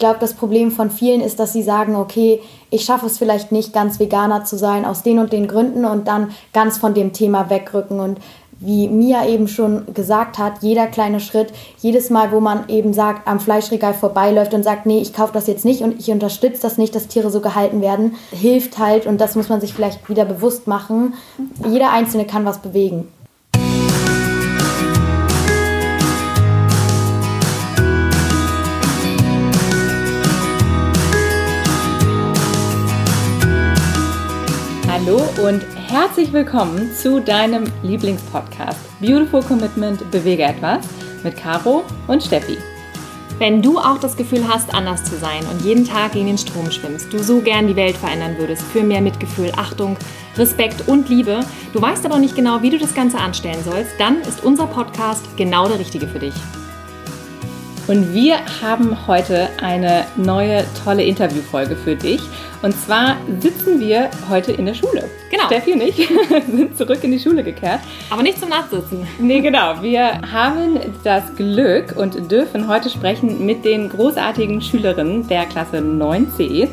glaube, das Problem von vielen ist, dass sie sagen, okay, ich schaffe es vielleicht nicht, ganz Veganer zu sein aus den und den Gründen und dann ganz von dem Thema wegrücken. Und wie Mia eben schon gesagt hat, jeder kleine Schritt, jedes Mal, wo man eben sagt, am Fleischregal vorbeiläuft und sagt, nee, ich kaufe das jetzt nicht und ich unterstütze das nicht, dass Tiere so gehalten werden, hilft halt und das muss man sich vielleicht wieder bewusst machen. Jeder Einzelne kann was bewegen. Hallo und herzlich willkommen zu deinem Lieblingspodcast Beautiful Commitment Bewege etwas mit Caro und Steffi. Wenn du auch das Gefühl hast, anders zu sein und jeden Tag gegen den Strom schwimmst, du so gern die Welt verändern würdest für mehr Mitgefühl, Achtung, Respekt und Liebe, du weißt aber nicht genau, wie du das Ganze anstellen sollst, dann ist unser Podcast genau der richtige für dich. Und wir haben heute eine neue tolle Interviewfolge für dich. Und zwar sitzen wir heute in der Schule. Genau. Steffi und ich sind zurück in die Schule gekehrt. Aber nicht zum Nachsitzen. Nee, genau. Wir haben das Glück und dürfen heute sprechen mit den großartigen Schülerinnen der Klasse 9c,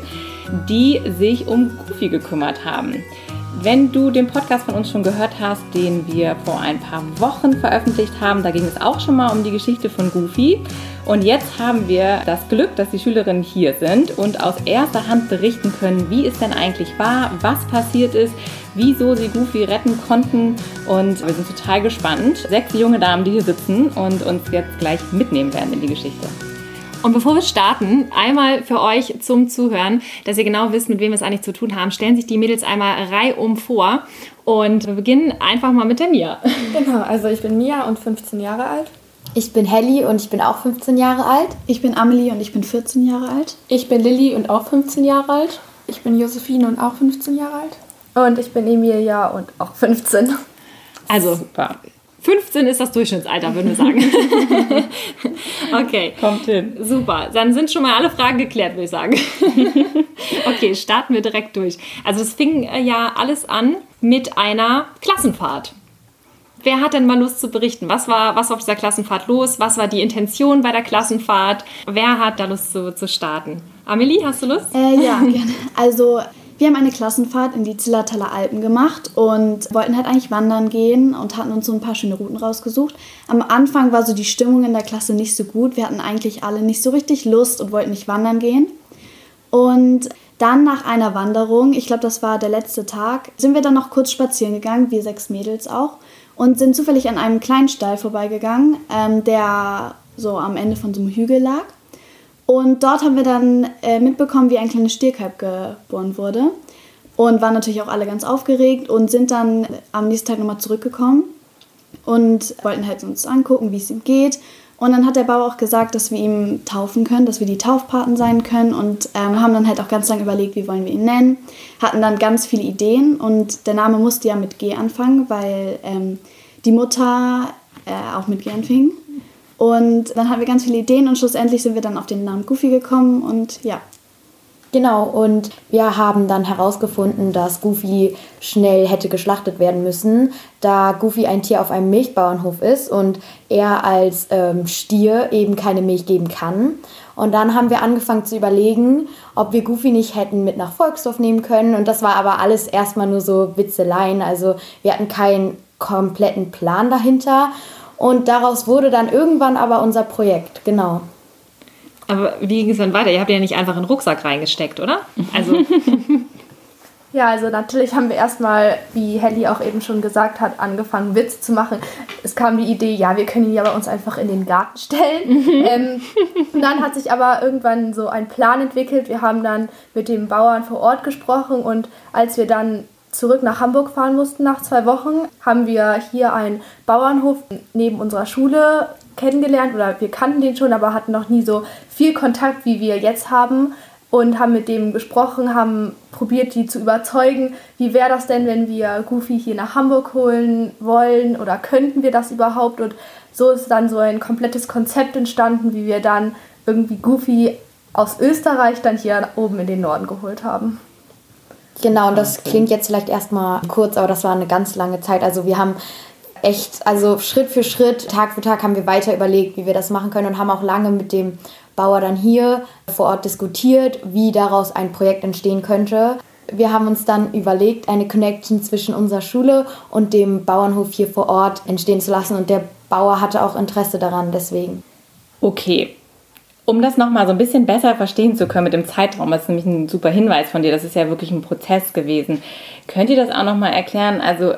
die sich um Goofy gekümmert haben. Wenn du den Podcast von uns schon gehört hast, den wir vor ein paar Wochen veröffentlicht haben, da ging es auch schon mal um die Geschichte von Goofy. Und jetzt haben wir das Glück, dass die Schülerinnen hier sind und aus erster Hand berichten können, wie es denn eigentlich war, was passiert ist, wieso sie Goofy retten konnten. Und wir sind total gespannt. Sechs junge Damen, die hier sitzen und uns jetzt gleich mitnehmen werden in die Geschichte. Und bevor wir starten, einmal für euch zum Zuhören, dass ihr genau wisst, mit wem wir es eigentlich zu tun haben, stellen sich die Mädels einmal reihum vor. Und wir beginnen einfach mal mit der Mia. Genau, also ich bin Mia und 15 Jahre alt. Ich bin Helly und ich bin auch 15 Jahre alt. Ich bin Amelie und ich bin 14 Jahre alt. Ich bin Lilly und auch 15 Jahre alt. Ich bin Josephine und auch 15 Jahre alt. Und ich bin Emilia und auch 15. Also, Super. 15 ist das Durchschnittsalter, würden wir sagen. okay. Kommt hin. Super. Dann sind schon mal alle Fragen geklärt, würde ich sagen. okay, starten wir direkt durch. Also es fing äh, ja alles an mit einer Klassenfahrt. Wer hat denn mal Lust zu berichten? Was war, was war auf dieser Klassenfahrt los? Was war die Intention bei der Klassenfahrt? Wer hat da Lust zu, zu starten? Amelie, hast du Lust? Äh, ja, gerne. Also wir haben eine Klassenfahrt in die Zillertaler Alpen gemacht und wollten halt eigentlich wandern gehen und hatten uns so ein paar schöne Routen rausgesucht. Am Anfang war so die Stimmung in der Klasse nicht so gut. Wir hatten eigentlich alle nicht so richtig Lust und wollten nicht wandern gehen. Und dann nach einer Wanderung, ich glaube, das war der letzte Tag, sind wir dann noch kurz spazieren gegangen, wir sechs Mädels auch, und sind zufällig an einem kleinen Stall vorbeigegangen, ähm, der so am Ende von so einem Hügel lag. Und dort haben wir dann äh, mitbekommen, wie ein kleines Stierkalb geboren wurde. Und waren natürlich auch alle ganz aufgeregt und sind dann am nächsten Tag nochmal zurückgekommen und wollten halt uns angucken, wie es ihm geht. Und dann hat der Bauer auch gesagt, dass wir ihm taufen können, dass wir die Taufpaten sein können und ähm, haben dann halt auch ganz lange überlegt, wie wollen wir ihn nennen. Hatten dann ganz viele Ideen und der Name musste ja mit G anfangen, weil ähm, die Mutter äh, auch mit G anfing. Und dann hatten wir ganz viele Ideen und schlussendlich sind wir dann auf den Namen Goofy gekommen und ja. Genau, und wir haben dann herausgefunden, dass Goofy schnell hätte geschlachtet werden müssen, da Goofy ein Tier auf einem Milchbauernhof ist und er als ähm, Stier eben keine Milch geben kann. Und dann haben wir angefangen zu überlegen, ob wir Goofy nicht hätten mit nach Volksdorf nehmen können. Und das war aber alles erstmal nur so Witzeleien. Also wir hatten keinen kompletten Plan dahinter. Und daraus wurde dann irgendwann aber unser Projekt, genau. Aber wie ging es dann weiter? Ihr habt ja nicht einfach in den Rucksack reingesteckt, oder? Also. ja, also natürlich haben wir erstmal, wie Helly auch eben schon gesagt hat, angefangen, Witz zu machen. Es kam die Idee, ja, wir können ihn ja bei uns einfach in den Garten stellen. ähm, und dann hat sich aber irgendwann so ein Plan entwickelt. Wir haben dann mit dem Bauern vor Ort gesprochen und als wir dann zurück nach Hamburg fahren mussten. Nach zwei Wochen, haben wir hier einen Bauernhof neben unserer Schule kennengelernt oder wir kannten den schon, aber hatten noch nie so viel Kontakt, wie wir jetzt haben und haben mit dem gesprochen, haben probiert, die zu überzeugen, wie wäre das denn, wenn wir Goofy hier nach Hamburg holen wollen oder könnten wir das überhaupt? Und so ist dann so ein komplettes Konzept entstanden, wie wir dann irgendwie Goofy aus Österreich dann hier oben in den Norden geholt haben. Genau, und das okay. klingt jetzt vielleicht erstmal kurz, aber das war eine ganz lange Zeit. Also wir haben echt, also Schritt für Schritt, Tag für Tag haben wir weiter überlegt, wie wir das machen können und haben auch lange mit dem Bauer dann hier vor Ort diskutiert, wie daraus ein Projekt entstehen könnte. Wir haben uns dann überlegt, eine Connection zwischen unserer Schule und dem Bauernhof hier vor Ort entstehen zu lassen und der Bauer hatte auch Interesse daran, deswegen. Okay, um das nochmal so ein bisschen besser verstehen zu können mit dem Zeitraum, das ist nämlich ein super Hinweis von dir, das ist ja wirklich ein Prozess gewesen. Könnt ihr das auch nochmal erklären? Also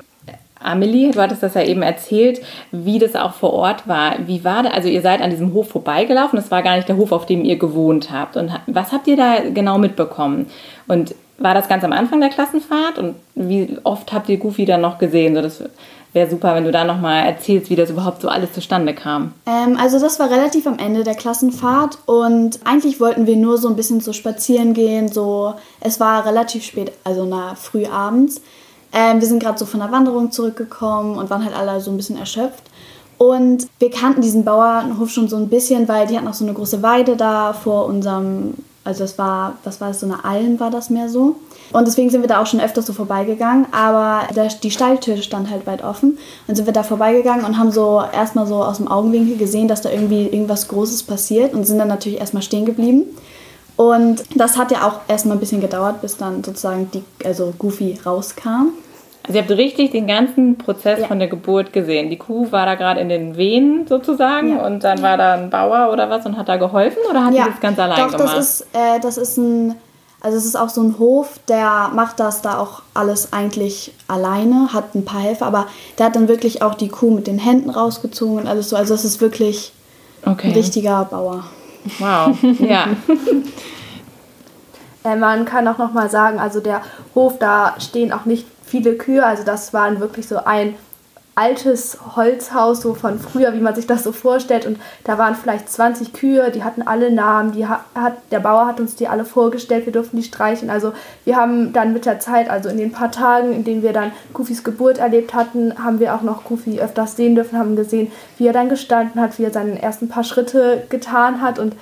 Amelie, du hattest das ja eben erzählt, wie das auch vor Ort war. Wie war das? Also ihr seid an diesem Hof vorbeigelaufen, das war gar nicht der Hof, auf dem ihr gewohnt habt. Und was habt ihr da genau mitbekommen? Und war das ganz am Anfang der Klassenfahrt? Und wie oft habt ihr Goofy dann noch gesehen? So, das wäre super, wenn du da nochmal erzählst, wie das überhaupt so alles zustande kam. Ähm, also das war relativ am Ende der Klassenfahrt und eigentlich wollten wir nur so ein bisschen so spazieren gehen. So, es war relativ spät, also na früh abends. Ähm, wir sind gerade so von der Wanderung zurückgekommen und waren halt alle so ein bisschen erschöpft. Und wir kannten diesen Bauernhof schon so ein bisschen, weil die hatten auch so eine große Weide da vor unserem, also es war, was war das, so eine Alm war das mehr so. Und deswegen sind wir da auch schon öfters so vorbeigegangen, aber der, die Stalltür stand halt weit offen. Und sind wir da vorbeigegangen und haben so erstmal so aus dem Augenwinkel gesehen, dass da irgendwie irgendwas Großes passiert und sind dann natürlich erstmal stehen geblieben. Und das hat ja auch erstmal ein bisschen gedauert, bis dann sozusagen die, also Goofy rauskam. Also ihr habt richtig den ganzen Prozess ja. von der Geburt gesehen. Die Kuh war da gerade in den Wehen sozusagen ja. und dann war da ein Bauer oder was und hat da geholfen oder hat ja. die das ganz allein Doch, gemacht? Das ist, äh, das ist ein, also es ist auch so ein Hof, der macht das da auch alles eigentlich alleine, hat ein paar Helfer, aber der hat dann wirklich auch die Kuh mit den Händen rausgezogen und alles so. Also es ist wirklich okay. ein richtiger Bauer. Wow, ja. Äh, man kann auch noch mal sagen, also der Hof, da stehen auch nicht viele Kühe. Also das waren wirklich so ein altes Holzhaus, so von früher, wie man sich das so vorstellt. Und da waren vielleicht 20 Kühe, die hatten alle Namen, die hat, der Bauer hat uns die alle vorgestellt, wir durften die streichen. Also wir haben dann mit der Zeit, also in den paar Tagen, in denen wir dann Goofys Geburt erlebt hatten, haben wir auch noch Goofy öfters sehen dürfen, haben gesehen, wie er dann gestanden hat, wie er seine ersten paar Schritte getan hat und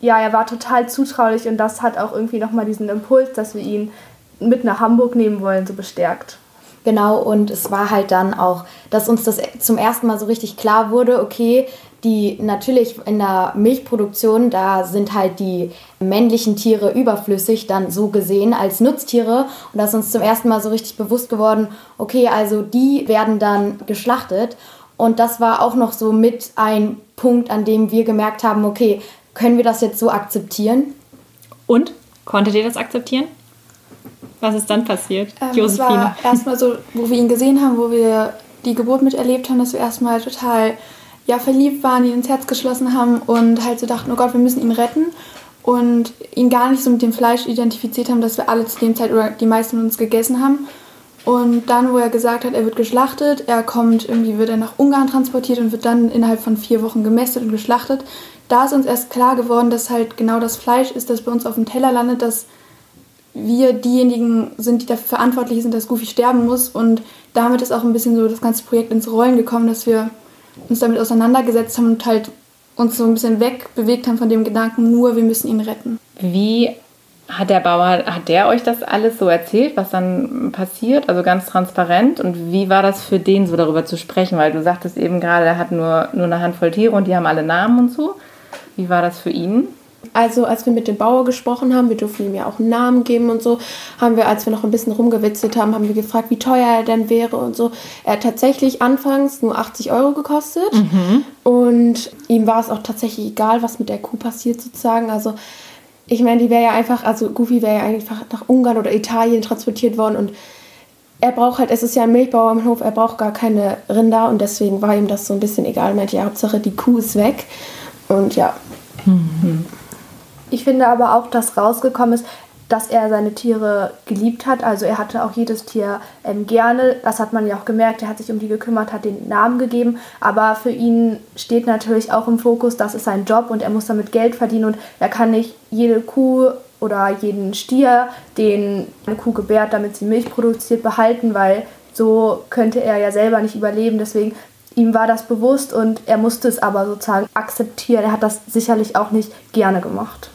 ja, er war total zutraulich und das hat auch irgendwie nochmal diesen Impuls, dass wir ihn mit nach Hamburg nehmen wollen, so bestärkt. Genau, und es war halt dann auch, dass uns das zum ersten Mal so richtig klar wurde, okay, die natürlich in der Milchproduktion, da sind halt die männlichen Tiere überflüssig, dann so gesehen als Nutztiere. Und da ist uns zum ersten Mal so richtig bewusst geworden, okay, also die werden dann geschlachtet. Und das war auch noch so mit ein Punkt, an dem wir gemerkt haben, okay, können wir das jetzt so akzeptieren? Und? Konntet ihr das akzeptieren? Was ist dann passiert, ähm, Josephine? Es war erstmal so, wo wir ihn gesehen haben, wo wir die Geburt miterlebt haben, dass wir erstmal total ja, verliebt waren, ihn ins Herz geschlossen haben und halt so dachten, oh Gott, wir müssen ihn retten. Und ihn gar nicht so mit dem Fleisch identifiziert haben, dass wir alle zu dem Zeit oder die meisten von uns gegessen haben. Und dann, wo er gesagt hat, er wird geschlachtet, er kommt, irgendwie wird er nach Ungarn transportiert und wird dann innerhalb von vier Wochen gemästet und geschlachtet. Da ist uns erst klar geworden, dass halt genau das Fleisch ist, das bei uns auf dem Teller landet, dass wir diejenigen sind, die dafür verantwortlich sind, dass Goofy sterben muss. Und damit ist auch ein bisschen so das ganze Projekt ins Rollen gekommen, dass wir uns damit auseinandergesetzt haben und halt uns so ein bisschen wegbewegt haben von dem Gedanken, nur wir müssen ihn retten. Wie hat der Bauer, hat der euch das alles so erzählt, was dann passiert? Also ganz transparent. Und wie war das für den so darüber zu sprechen? Weil du sagtest eben gerade, er hat nur, nur eine Handvoll Tiere und die haben alle Namen und so. Wie war das für ihn? Also als wir mit dem Bauer gesprochen haben, wir durften ihm ja auch einen Namen geben und so, haben wir, als wir noch ein bisschen rumgewitzelt haben, haben wir gefragt, wie teuer er denn wäre und so. Er hat tatsächlich anfangs nur 80 Euro gekostet mhm. und ihm war es auch tatsächlich egal, was mit der Kuh passiert sozusagen. Also ich meine, die wäre ja einfach, also Goofy wäre ja einfach nach Ungarn oder Italien transportiert worden und er braucht halt, es ist ja ein Milchbauer am Hof, er braucht gar keine Rinder und deswegen war ihm das so ein bisschen egal. Meinte, ja, Hauptsache die Kuh ist weg und ja. Mhm. Ich finde aber auch, dass rausgekommen ist, dass er seine Tiere geliebt hat. Also er hatte auch jedes Tier ähm, gerne. Das hat man ja auch gemerkt. Er hat sich um die gekümmert, hat den Namen gegeben. Aber für ihn steht natürlich auch im Fokus, das ist sein Job und er muss damit Geld verdienen und er kann nicht jede Kuh oder jeden Stier, den eine Kuh gebärt, damit sie Milch produziert, behalten, weil so könnte er ja selber nicht überleben. Deswegen ihm war das bewusst und er musste es aber sozusagen akzeptieren. Er hat das sicherlich auch nicht gerne gemacht.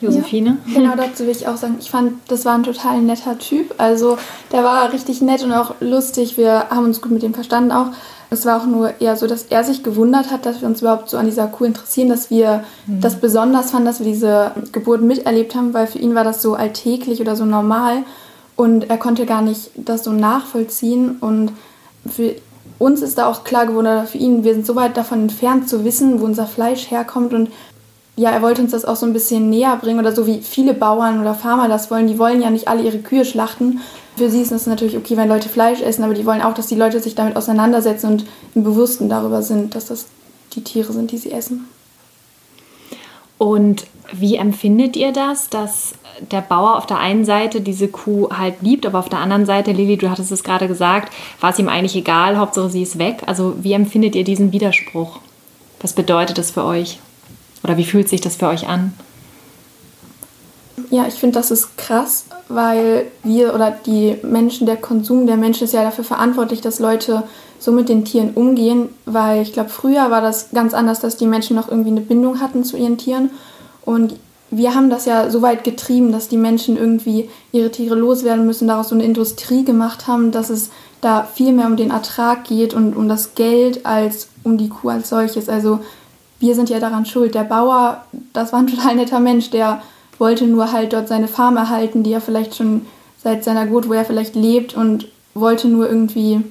Josephine? Ja, genau dazu will ich auch sagen, ich fand, das war ein total netter Typ. Also der war richtig nett und auch lustig. Wir haben uns gut mit ihm verstanden auch. Es war auch nur eher so, dass er sich gewundert hat, dass wir uns überhaupt so an dieser Kuh interessieren, dass wir mhm. das besonders fanden, dass wir diese Geburt miterlebt haben, weil für ihn war das so alltäglich oder so normal und er konnte gar nicht das so nachvollziehen und für uns ist da auch klar geworden, oder für ihn, wir sind so weit davon entfernt zu wissen, wo unser Fleisch herkommt und ja, er wollte uns das auch so ein bisschen näher bringen oder so wie viele Bauern oder Farmer das wollen. Die wollen ja nicht alle ihre Kühe schlachten. Für sie ist es natürlich okay, wenn Leute Fleisch essen, aber die wollen auch, dass die Leute sich damit auseinandersetzen und im Bewussten darüber sind, dass das die Tiere sind, die sie essen. Und wie empfindet ihr das, dass der Bauer auf der einen Seite diese Kuh halt liebt, aber auf der anderen Seite, Lili, du hattest es gerade gesagt, war es ihm eigentlich egal, Hauptsache sie ist weg. Also wie empfindet ihr diesen Widerspruch? Was bedeutet das für euch? Oder wie fühlt sich das für euch an? Ja, ich finde, das ist krass, weil wir oder die Menschen, der Konsum der Menschen ist ja dafür verantwortlich, dass Leute so mit den Tieren umgehen, weil ich glaube, früher war das ganz anders, dass die Menschen noch irgendwie eine Bindung hatten zu ihren Tieren. Und wir haben das ja so weit getrieben, dass die Menschen irgendwie ihre Tiere loswerden müssen, daraus so eine Industrie gemacht haben, dass es da viel mehr um den Ertrag geht und um das Geld als um die Kuh als solches. Also wir sind ja daran schuld. Der Bauer, das war ein total netter Mensch, der wollte nur halt dort seine Farm erhalten, die er vielleicht schon seit seiner Geburt, wo er vielleicht lebt und wollte nur irgendwie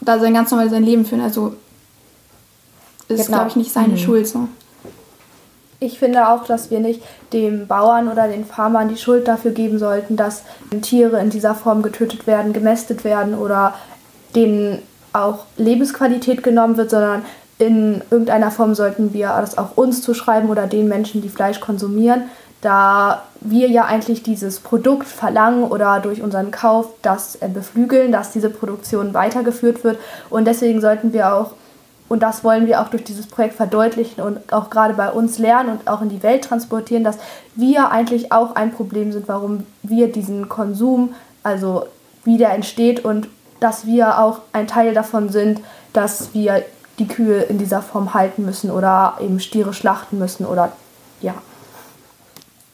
da sein ganz normal sein Leben führen. Also ist, genau. glaube ich, nicht seine mhm. Schuld so. Ich finde auch, dass wir nicht dem Bauern oder den Farmern die Schuld dafür geben sollten, dass Tiere in dieser Form getötet werden, gemästet werden oder denen auch Lebensqualität genommen wird, sondern in irgendeiner Form sollten wir das auch uns zuschreiben oder den Menschen, die Fleisch konsumieren, da wir ja eigentlich dieses Produkt verlangen oder durch unseren Kauf das beflügeln, dass diese Produktion weitergeführt wird. Und deswegen sollten wir auch, und das wollen wir auch durch dieses Projekt verdeutlichen und auch gerade bei uns lernen und auch in die Welt transportieren, dass wir eigentlich auch ein Problem sind, warum wir diesen Konsum, also wie der entsteht und dass wir auch ein Teil davon sind, dass wir die Kühe in dieser Form halten müssen oder eben Stiere schlachten müssen oder ja.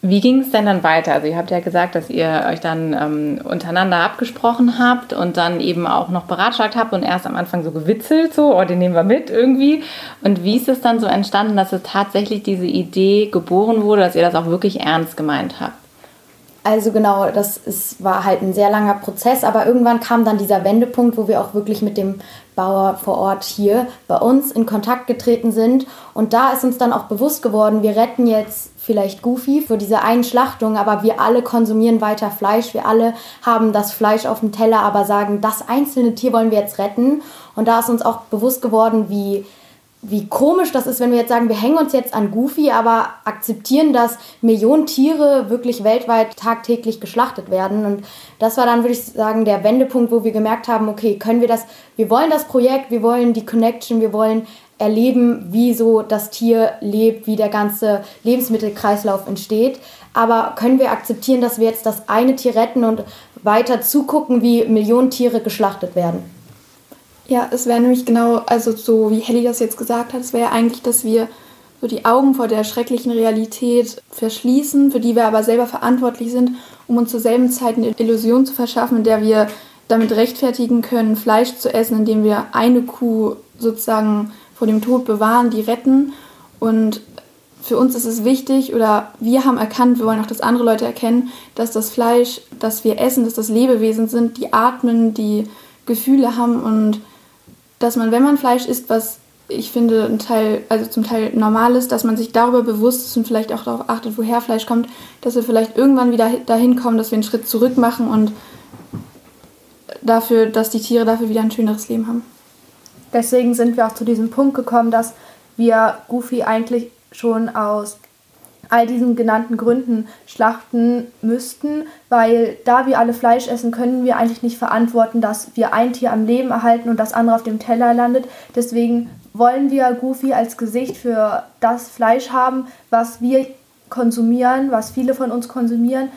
Wie ging es denn dann weiter? Also ihr habt ja gesagt, dass ihr euch dann ähm, untereinander abgesprochen habt und dann eben auch noch beratschlagt habt und erst am Anfang so gewitzelt, so, oh, den nehmen wir mit irgendwie. Und wie ist es dann so entstanden, dass es tatsächlich diese Idee geboren wurde, dass ihr das auch wirklich ernst gemeint habt? Also genau, das ist, war halt ein sehr langer Prozess, aber irgendwann kam dann dieser Wendepunkt, wo wir auch wirklich mit dem Bauer vor Ort hier bei uns in Kontakt getreten sind. Und da ist uns dann auch bewusst geworden, wir retten jetzt vielleicht Goofy für diese einen Schlachtung, aber wir alle konsumieren weiter Fleisch, wir alle haben das Fleisch auf dem Teller, aber sagen, das einzelne Tier wollen wir jetzt retten. Und da ist uns auch bewusst geworden, wie wie komisch das ist, wenn wir jetzt sagen, wir hängen uns jetzt an Goofy, aber akzeptieren, dass Millionen Tiere wirklich weltweit tagtäglich geschlachtet werden. Und das war dann, würde ich sagen, der Wendepunkt, wo wir gemerkt haben, okay, können wir das, wir wollen das Projekt, wir wollen die Connection, wir wollen erleben, wie so das Tier lebt, wie der ganze Lebensmittelkreislauf entsteht. Aber können wir akzeptieren, dass wir jetzt das eine Tier retten und weiter zugucken, wie Millionen Tiere geschlachtet werden? Ja, es wäre nämlich genau, also so wie Helly das jetzt gesagt hat, es wäre eigentlich, dass wir so die Augen vor der schrecklichen Realität verschließen, für die wir aber selber verantwortlich sind, um uns zur selben Zeit eine Illusion zu verschaffen, in der wir damit rechtfertigen können, Fleisch zu essen, indem wir eine Kuh sozusagen vor dem Tod bewahren, die retten. Und für uns ist es wichtig, oder wir haben erkannt, wir wollen auch, dass andere Leute erkennen, dass das Fleisch, das wir essen, dass das Lebewesen sind, die atmen, die Gefühle haben und dass man, wenn man Fleisch isst, was ich finde, ein Teil, also zum Teil normal ist, dass man sich darüber bewusst ist und vielleicht auch darauf achtet, woher Fleisch kommt, dass wir vielleicht irgendwann wieder dahin kommen, dass wir einen Schritt zurück machen und dafür, dass die Tiere dafür wieder ein schöneres Leben haben. Deswegen sind wir auch zu diesem Punkt gekommen, dass wir Goofy eigentlich schon aus all diesen genannten Gründen schlachten müssten, weil da wir alle Fleisch essen, können wir eigentlich nicht verantworten, dass wir ein Tier am Leben erhalten und das andere auf dem Teller landet. Deswegen wollen wir Goofy als Gesicht für das Fleisch haben, was wir konsumieren, was viele von uns konsumieren.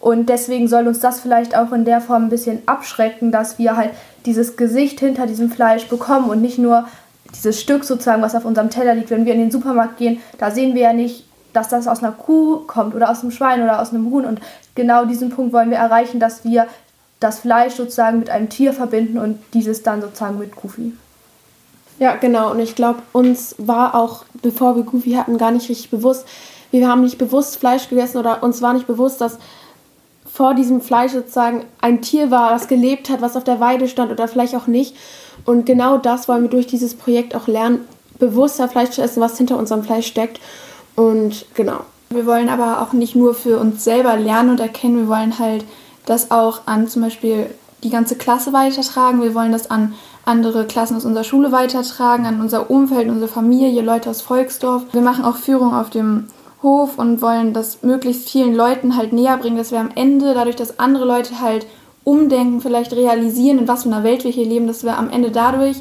Und deswegen soll uns das vielleicht auch in der Form ein bisschen abschrecken, dass wir halt dieses Gesicht hinter diesem Fleisch bekommen und nicht nur dieses Stück sozusagen, was auf unserem Teller liegt. Wenn wir in den Supermarkt gehen, da sehen wir ja nicht dass das aus einer Kuh kommt oder aus einem Schwein oder aus einem Huhn. Und genau diesen Punkt wollen wir erreichen, dass wir das Fleisch sozusagen mit einem Tier verbinden und dieses dann sozusagen mit Goofy. Ja, genau. Und ich glaube, uns war auch, bevor wir Goofy hatten, gar nicht richtig bewusst, wir haben nicht bewusst Fleisch gegessen oder uns war nicht bewusst, dass vor diesem Fleisch sozusagen ein Tier war, was gelebt hat, was auf der Weide stand oder vielleicht auch nicht. Und genau das wollen wir durch dieses Projekt auch lernen, bewusster Fleisch zu essen, was hinter unserem Fleisch steckt. Und genau. Wir wollen aber auch nicht nur für uns selber lernen und erkennen, wir wollen halt das auch an zum Beispiel die ganze Klasse weitertragen. Wir wollen das an andere Klassen aus unserer Schule weitertragen, an unser Umfeld, unsere Familie, Leute aus Volksdorf. Wir machen auch Führung auf dem Hof und wollen das möglichst vielen Leuten halt näher bringen, dass wir am Ende, dadurch, dass andere Leute halt umdenken, vielleicht realisieren, in was für einer Welt wir hier leben, dass wir am Ende dadurch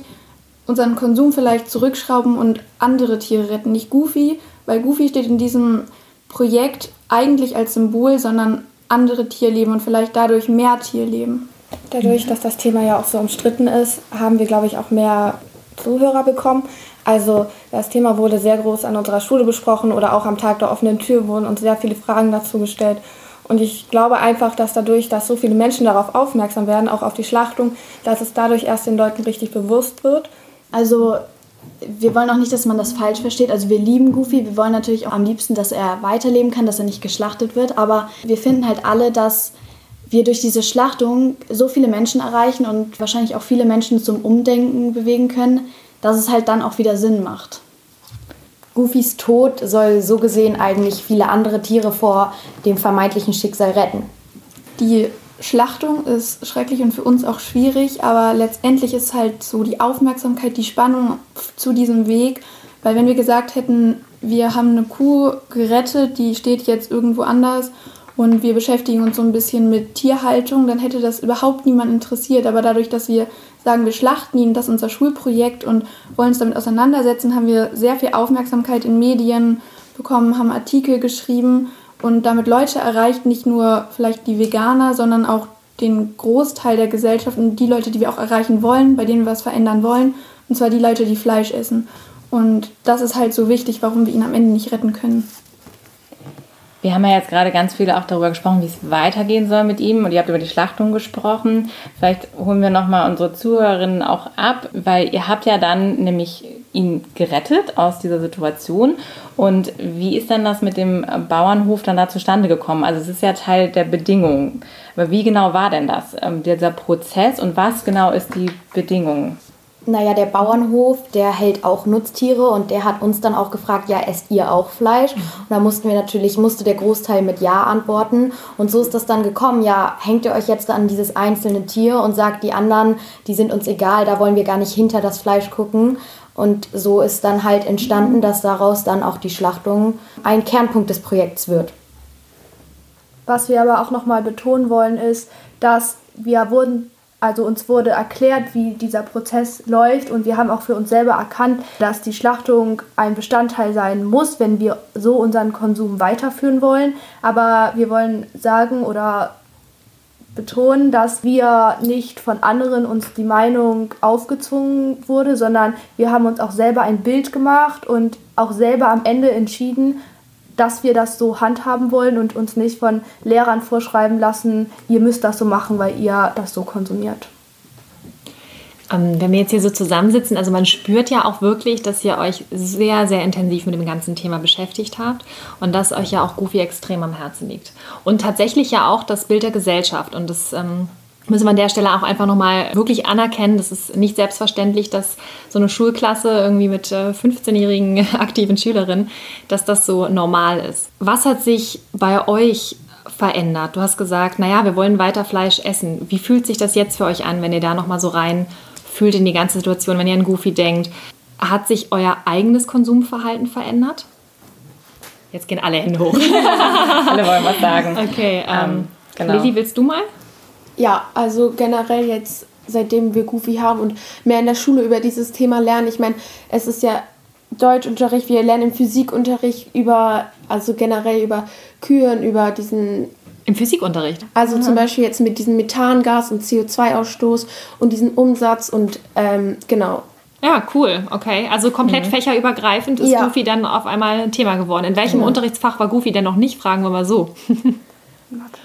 unseren Konsum vielleicht zurückschrauben und andere Tiere retten. Nicht Goofy, weil Goofy steht in diesem Projekt eigentlich als Symbol, sondern andere Tierleben und vielleicht dadurch mehr Tierleben. Dadurch, dass das Thema ja auch so umstritten ist, haben wir, glaube ich, auch mehr Zuhörer bekommen. Also das Thema wurde sehr groß an unserer Schule besprochen oder auch am Tag der offenen Tür wurden uns sehr viele Fragen dazu gestellt. Und ich glaube einfach, dass dadurch, dass so viele Menschen darauf aufmerksam werden, auch auf die Schlachtung, dass es dadurch erst den Leuten richtig bewusst wird. Also wir wollen auch nicht, dass man das falsch versteht. Also wir lieben Goofy, wir wollen natürlich auch am liebsten, dass er weiterleben kann, dass er nicht geschlachtet wird. Aber wir finden halt alle, dass wir durch diese Schlachtung so viele Menschen erreichen und wahrscheinlich auch viele Menschen zum Umdenken bewegen können, dass es halt dann auch wieder Sinn macht. Goofys Tod soll so gesehen eigentlich viele andere Tiere vor dem vermeintlichen Schicksal retten. Die Schlachtung ist schrecklich und für uns auch schwierig, aber letztendlich ist halt so die Aufmerksamkeit, die Spannung zu diesem Weg, weil wenn wir gesagt hätten, wir haben eine Kuh gerettet, die steht jetzt irgendwo anders und wir beschäftigen uns so ein bisschen mit Tierhaltung, dann hätte das überhaupt niemand interessiert. Aber dadurch, dass wir sagen, wir schlachten ihn, das ist unser Schulprojekt und wollen uns damit auseinandersetzen, haben wir sehr viel Aufmerksamkeit in Medien bekommen, haben Artikel geschrieben und damit Leute erreicht, nicht nur vielleicht die Veganer, sondern auch den Großteil der Gesellschaft und die Leute, die wir auch erreichen wollen, bei denen wir was verändern wollen, und zwar die Leute, die Fleisch essen. Und das ist halt so wichtig, warum wir ihn am Ende nicht retten können. Wir haben ja jetzt gerade ganz viel auch darüber gesprochen, wie es weitergehen soll mit ihm und ihr habt über die Schlachtung gesprochen. Vielleicht holen wir nochmal unsere Zuhörerinnen auch ab, weil ihr habt ja dann nämlich ihn gerettet aus dieser Situation. Und wie ist denn das mit dem Bauernhof dann da zustande gekommen? Also es ist ja Teil der Bedingungen. Aber wie genau war denn das, ähm, dieser Prozess und was genau ist die Bedingung? Naja, der Bauernhof, der hält auch Nutztiere und der hat uns dann auch gefragt, ja, esst ihr auch Fleisch? Und da mussten wir natürlich, musste der Großteil mit Ja antworten. Und so ist das dann gekommen, ja, hängt ihr euch jetzt an dieses einzelne Tier und sagt, die anderen, die sind uns egal, da wollen wir gar nicht hinter das Fleisch gucken. Und so ist dann halt entstanden, dass daraus dann auch die Schlachtung ein Kernpunkt des Projekts wird. Was wir aber auch nochmal betonen wollen, ist, dass wir wurden also uns wurde erklärt, wie dieser Prozess läuft und wir haben auch für uns selber erkannt, dass die Schlachtung ein Bestandteil sein muss, wenn wir so unseren Konsum weiterführen wollen. Aber wir wollen sagen oder betonen, dass wir nicht von anderen uns die Meinung aufgezwungen wurde, sondern wir haben uns auch selber ein Bild gemacht und auch selber am Ende entschieden, dass wir das so handhaben wollen und uns nicht von Lehrern vorschreiben lassen, ihr müsst das so machen, weil ihr das so konsumiert. Ähm, wenn wir jetzt hier so zusammensitzen, also man spürt ja auch wirklich, dass ihr euch sehr, sehr intensiv mit dem ganzen Thema beschäftigt habt und dass euch ja auch Goofy extrem am Herzen liegt. Und tatsächlich ja auch das Bild der Gesellschaft und das ähm, müssen wir an der Stelle auch einfach nochmal wirklich anerkennen. Das ist nicht selbstverständlich, dass so eine Schulklasse irgendwie mit 15-jährigen äh, aktiven Schülerinnen, dass das so normal ist. Was hat sich bei euch verändert? Du hast gesagt, naja, wir wollen weiter Fleisch essen. Wie fühlt sich das jetzt für euch an, wenn ihr da nochmal so rein fühlt in die ganze Situation, wenn ihr an Goofy denkt? Hat sich euer eigenes Konsumverhalten verändert? Jetzt gehen alle Hände hoch. alle wollen was sagen. Okay, ähm, ähm, genau. Lilly, willst du mal? Ja, also generell jetzt, seitdem wir Goofy haben und mehr in der Schule über dieses Thema lernen. Ich meine, es ist ja Deutschunterricht, wir lernen im Physikunterricht über, also generell über Kühen, über diesen im Physikunterricht. Also mhm. zum Beispiel jetzt mit diesem Methangas und CO2-Ausstoß und diesen Umsatz und ähm, genau. Ja, cool. Okay. Also komplett mhm. fächerübergreifend ist ja. Goofy dann auf einmal ein Thema geworden. In welchem ja. Unterrichtsfach war Goofy denn noch nicht? Fragen wir mal so. Mathe.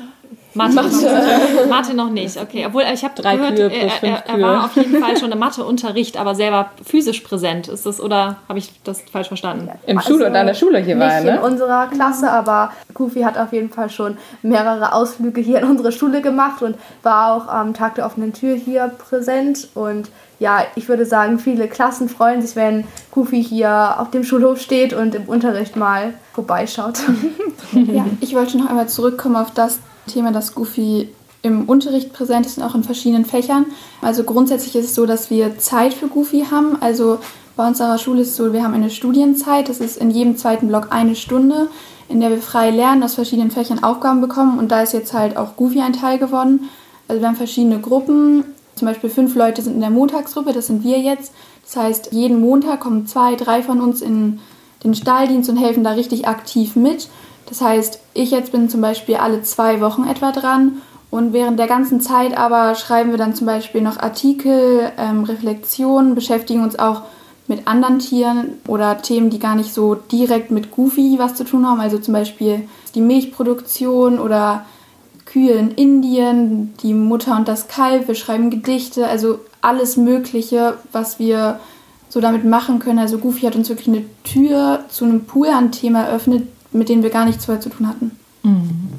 Mathe, Mathe. Mathe noch nicht, okay. Obwohl ich habe drei gehört, Kühe plus fünf er, er, er war auf jeden Fall schon im Matheunterricht, aber selber physisch präsent. Ist das oder habe ich das falsch verstanden? Im also Schule und an der Schule hier war er, ne? in unserer Klasse, aber Goofy hat auf jeden Fall schon mehrere Ausflüge hier in unsere Schule gemacht und war auch am Tag der offenen Tür hier präsent und ja, ich würde sagen, viele Klassen freuen sich, wenn Goofy hier auf dem Schulhof steht und im Unterricht mal vorbeischaut. ja, ich wollte noch einmal zurückkommen auf das Thema, dass Goofy im Unterricht präsent ist und auch in verschiedenen Fächern. Also grundsätzlich ist es so, dass wir Zeit für Goofy haben. Also bei unserer Schule ist es so, wir haben eine Studienzeit. Das ist in jedem zweiten Block eine Stunde, in der wir frei lernen, aus verschiedenen Fächern Aufgaben bekommen. Und da ist jetzt halt auch Goofy ein Teil geworden. Also wir haben verschiedene Gruppen. Zum Beispiel fünf Leute sind in der Montagsgruppe, das sind wir jetzt. Das heißt, jeden Montag kommen zwei, drei von uns in den Stalldienst und helfen da richtig aktiv mit. Das heißt, ich jetzt bin zum Beispiel alle zwei Wochen etwa dran und während der ganzen Zeit aber schreiben wir dann zum Beispiel noch Artikel, ähm, Reflexionen, beschäftigen uns auch mit anderen Tieren oder Themen, die gar nicht so direkt mit Goofy was zu tun haben. Also zum Beispiel die Milchproduktion oder Kühe in Indien, die Mutter und das Kalb. Wir schreiben Gedichte, also alles Mögliche, was wir so damit machen können. Also Goofy hat uns wirklich eine Tür zu einem Pool an Thema eröffnet, mit denen wir gar nichts vorher zu tun hatten. Mhm.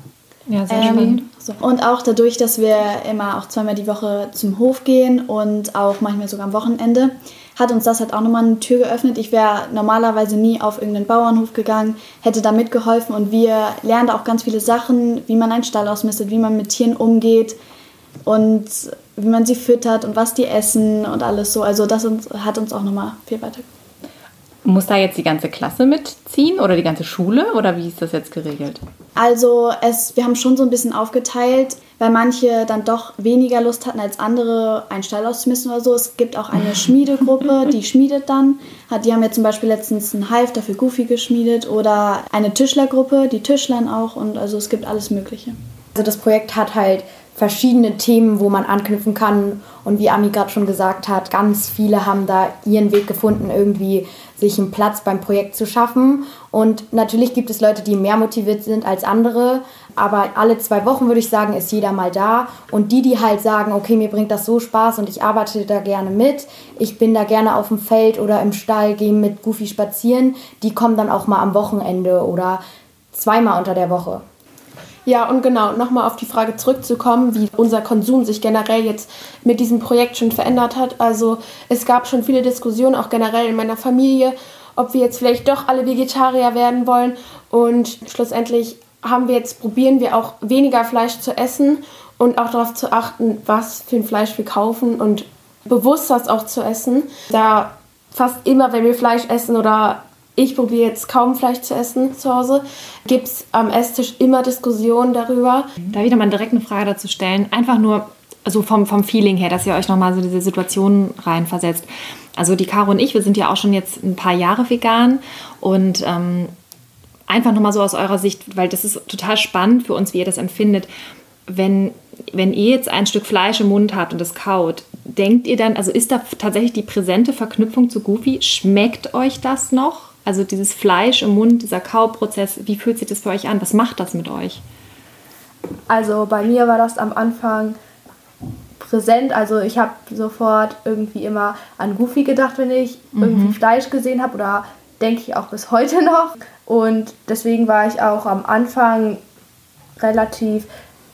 Ja, sehr ähm, spannend. So. Und auch dadurch, dass wir immer auch zweimal die Woche zum Hof gehen und auch manchmal sogar am Wochenende, hat uns das halt auch nochmal eine Tür geöffnet. Ich wäre normalerweise nie auf irgendeinen Bauernhof gegangen, hätte da mitgeholfen und wir lernen da auch ganz viele Sachen, wie man einen Stall ausmistet, wie man mit Tieren umgeht und wie man sie füttert und was die essen und alles so. Also das hat uns auch nochmal viel weitergebracht. Muss da jetzt die ganze Klasse mitziehen oder die ganze Schule oder wie ist das jetzt geregelt? Also es, wir haben schon so ein bisschen aufgeteilt, weil manche dann doch weniger Lust hatten als andere, einen Stall auszumisten oder so. Es gibt auch eine Schmiedegruppe, die schmiedet dann. Die haben jetzt zum Beispiel letztens einen Halfter für Goofy geschmiedet oder eine Tischlergruppe, die Tischlern auch und also es gibt alles Mögliche. Also das Projekt hat halt verschiedene Themen, wo man anknüpfen kann. Und wie Ami gerade schon gesagt hat, ganz viele haben da ihren Weg gefunden, irgendwie sich einen Platz beim Projekt zu schaffen. Und natürlich gibt es Leute, die mehr motiviert sind als andere. Aber alle zwei Wochen würde ich sagen, ist jeder mal da. Und die, die halt sagen, okay, mir bringt das so Spaß und ich arbeite da gerne mit, ich bin da gerne auf dem Feld oder im Stall, gehe mit Goofy spazieren, die kommen dann auch mal am Wochenende oder zweimal unter der Woche. Ja, und genau, nochmal auf die Frage zurückzukommen, wie unser Konsum sich generell jetzt mit diesem Projekt schon verändert hat. Also es gab schon viele Diskussionen, auch generell in meiner Familie, ob wir jetzt vielleicht doch alle Vegetarier werden wollen. Und schlussendlich haben wir jetzt, probieren wir auch weniger Fleisch zu essen und auch darauf zu achten, was für ein Fleisch wir kaufen und bewusst das auch zu essen. Da fast immer, wenn wir Fleisch essen oder ich probiere jetzt kaum Fleisch zu essen zu Hause, gibt es am Esstisch immer Diskussionen darüber. Da wieder mal direkt eine Frage dazu stellen. Einfach nur so vom, vom Feeling her, dass ihr euch nochmal so diese Situation reinversetzt. Also die Caro und ich, wir sind ja auch schon jetzt ein paar Jahre vegan und ähm, einfach nochmal so aus eurer Sicht, weil das ist total spannend für uns, wie ihr das empfindet. Wenn, wenn ihr jetzt ein Stück Fleisch im Mund habt und es kaut, denkt ihr dann, also ist da tatsächlich die präsente Verknüpfung zu Goofy? Schmeckt euch das noch? Also dieses Fleisch im Mund, dieser Kauprozess, wie fühlt sich das für euch an? Was macht das mit euch? Also bei mir war das am Anfang präsent. Also ich habe sofort irgendwie immer an Goofy gedacht, wenn ich mhm. irgendwie Fleisch gesehen habe oder denke ich auch bis heute noch. Und deswegen war ich auch am Anfang relativ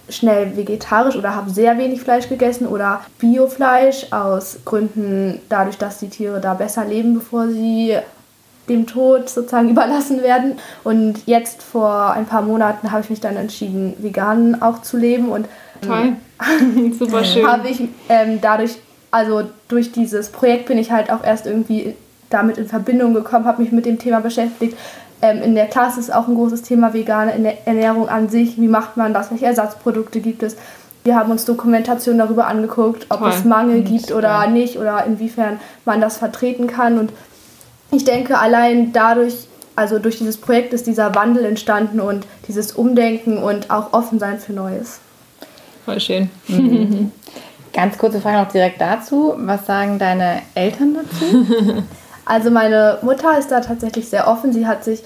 schnell vegetarisch oder habe sehr wenig Fleisch gegessen oder Biofleisch aus Gründen dadurch, dass die Tiere da besser leben, bevor sie dem Tod sozusagen überlassen werden. Und jetzt vor ein paar Monaten habe ich mich dann entschieden, vegan auch zu leben und Toll. super schön. habe ich ähm, dadurch, also durch dieses Projekt bin ich halt auch erst irgendwie damit in Verbindung gekommen, habe mich mit dem Thema beschäftigt. Ähm, in der Klasse ist auch ein großes Thema vegane Ernährung an sich. Wie macht man das? Welche Ersatzprodukte gibt es? Wir haben uns Dokumentationen darüber angeguckt, ob Toll. es Mangel gibt oder nicht oder inwiefern man das vertreten kann. Und ich denke, allein dadurch, also durch dieses Projekt ist dieser Wandel entstanden und dieses Umdenken und auch offen sein für Neues. Voll schön. Mhm. Ganz kurze Frage noch direkt dazu. Was sagen deine Eltern dazu? Also meine Mutter ist da tatsächlich sehr offen. Sie hat sich,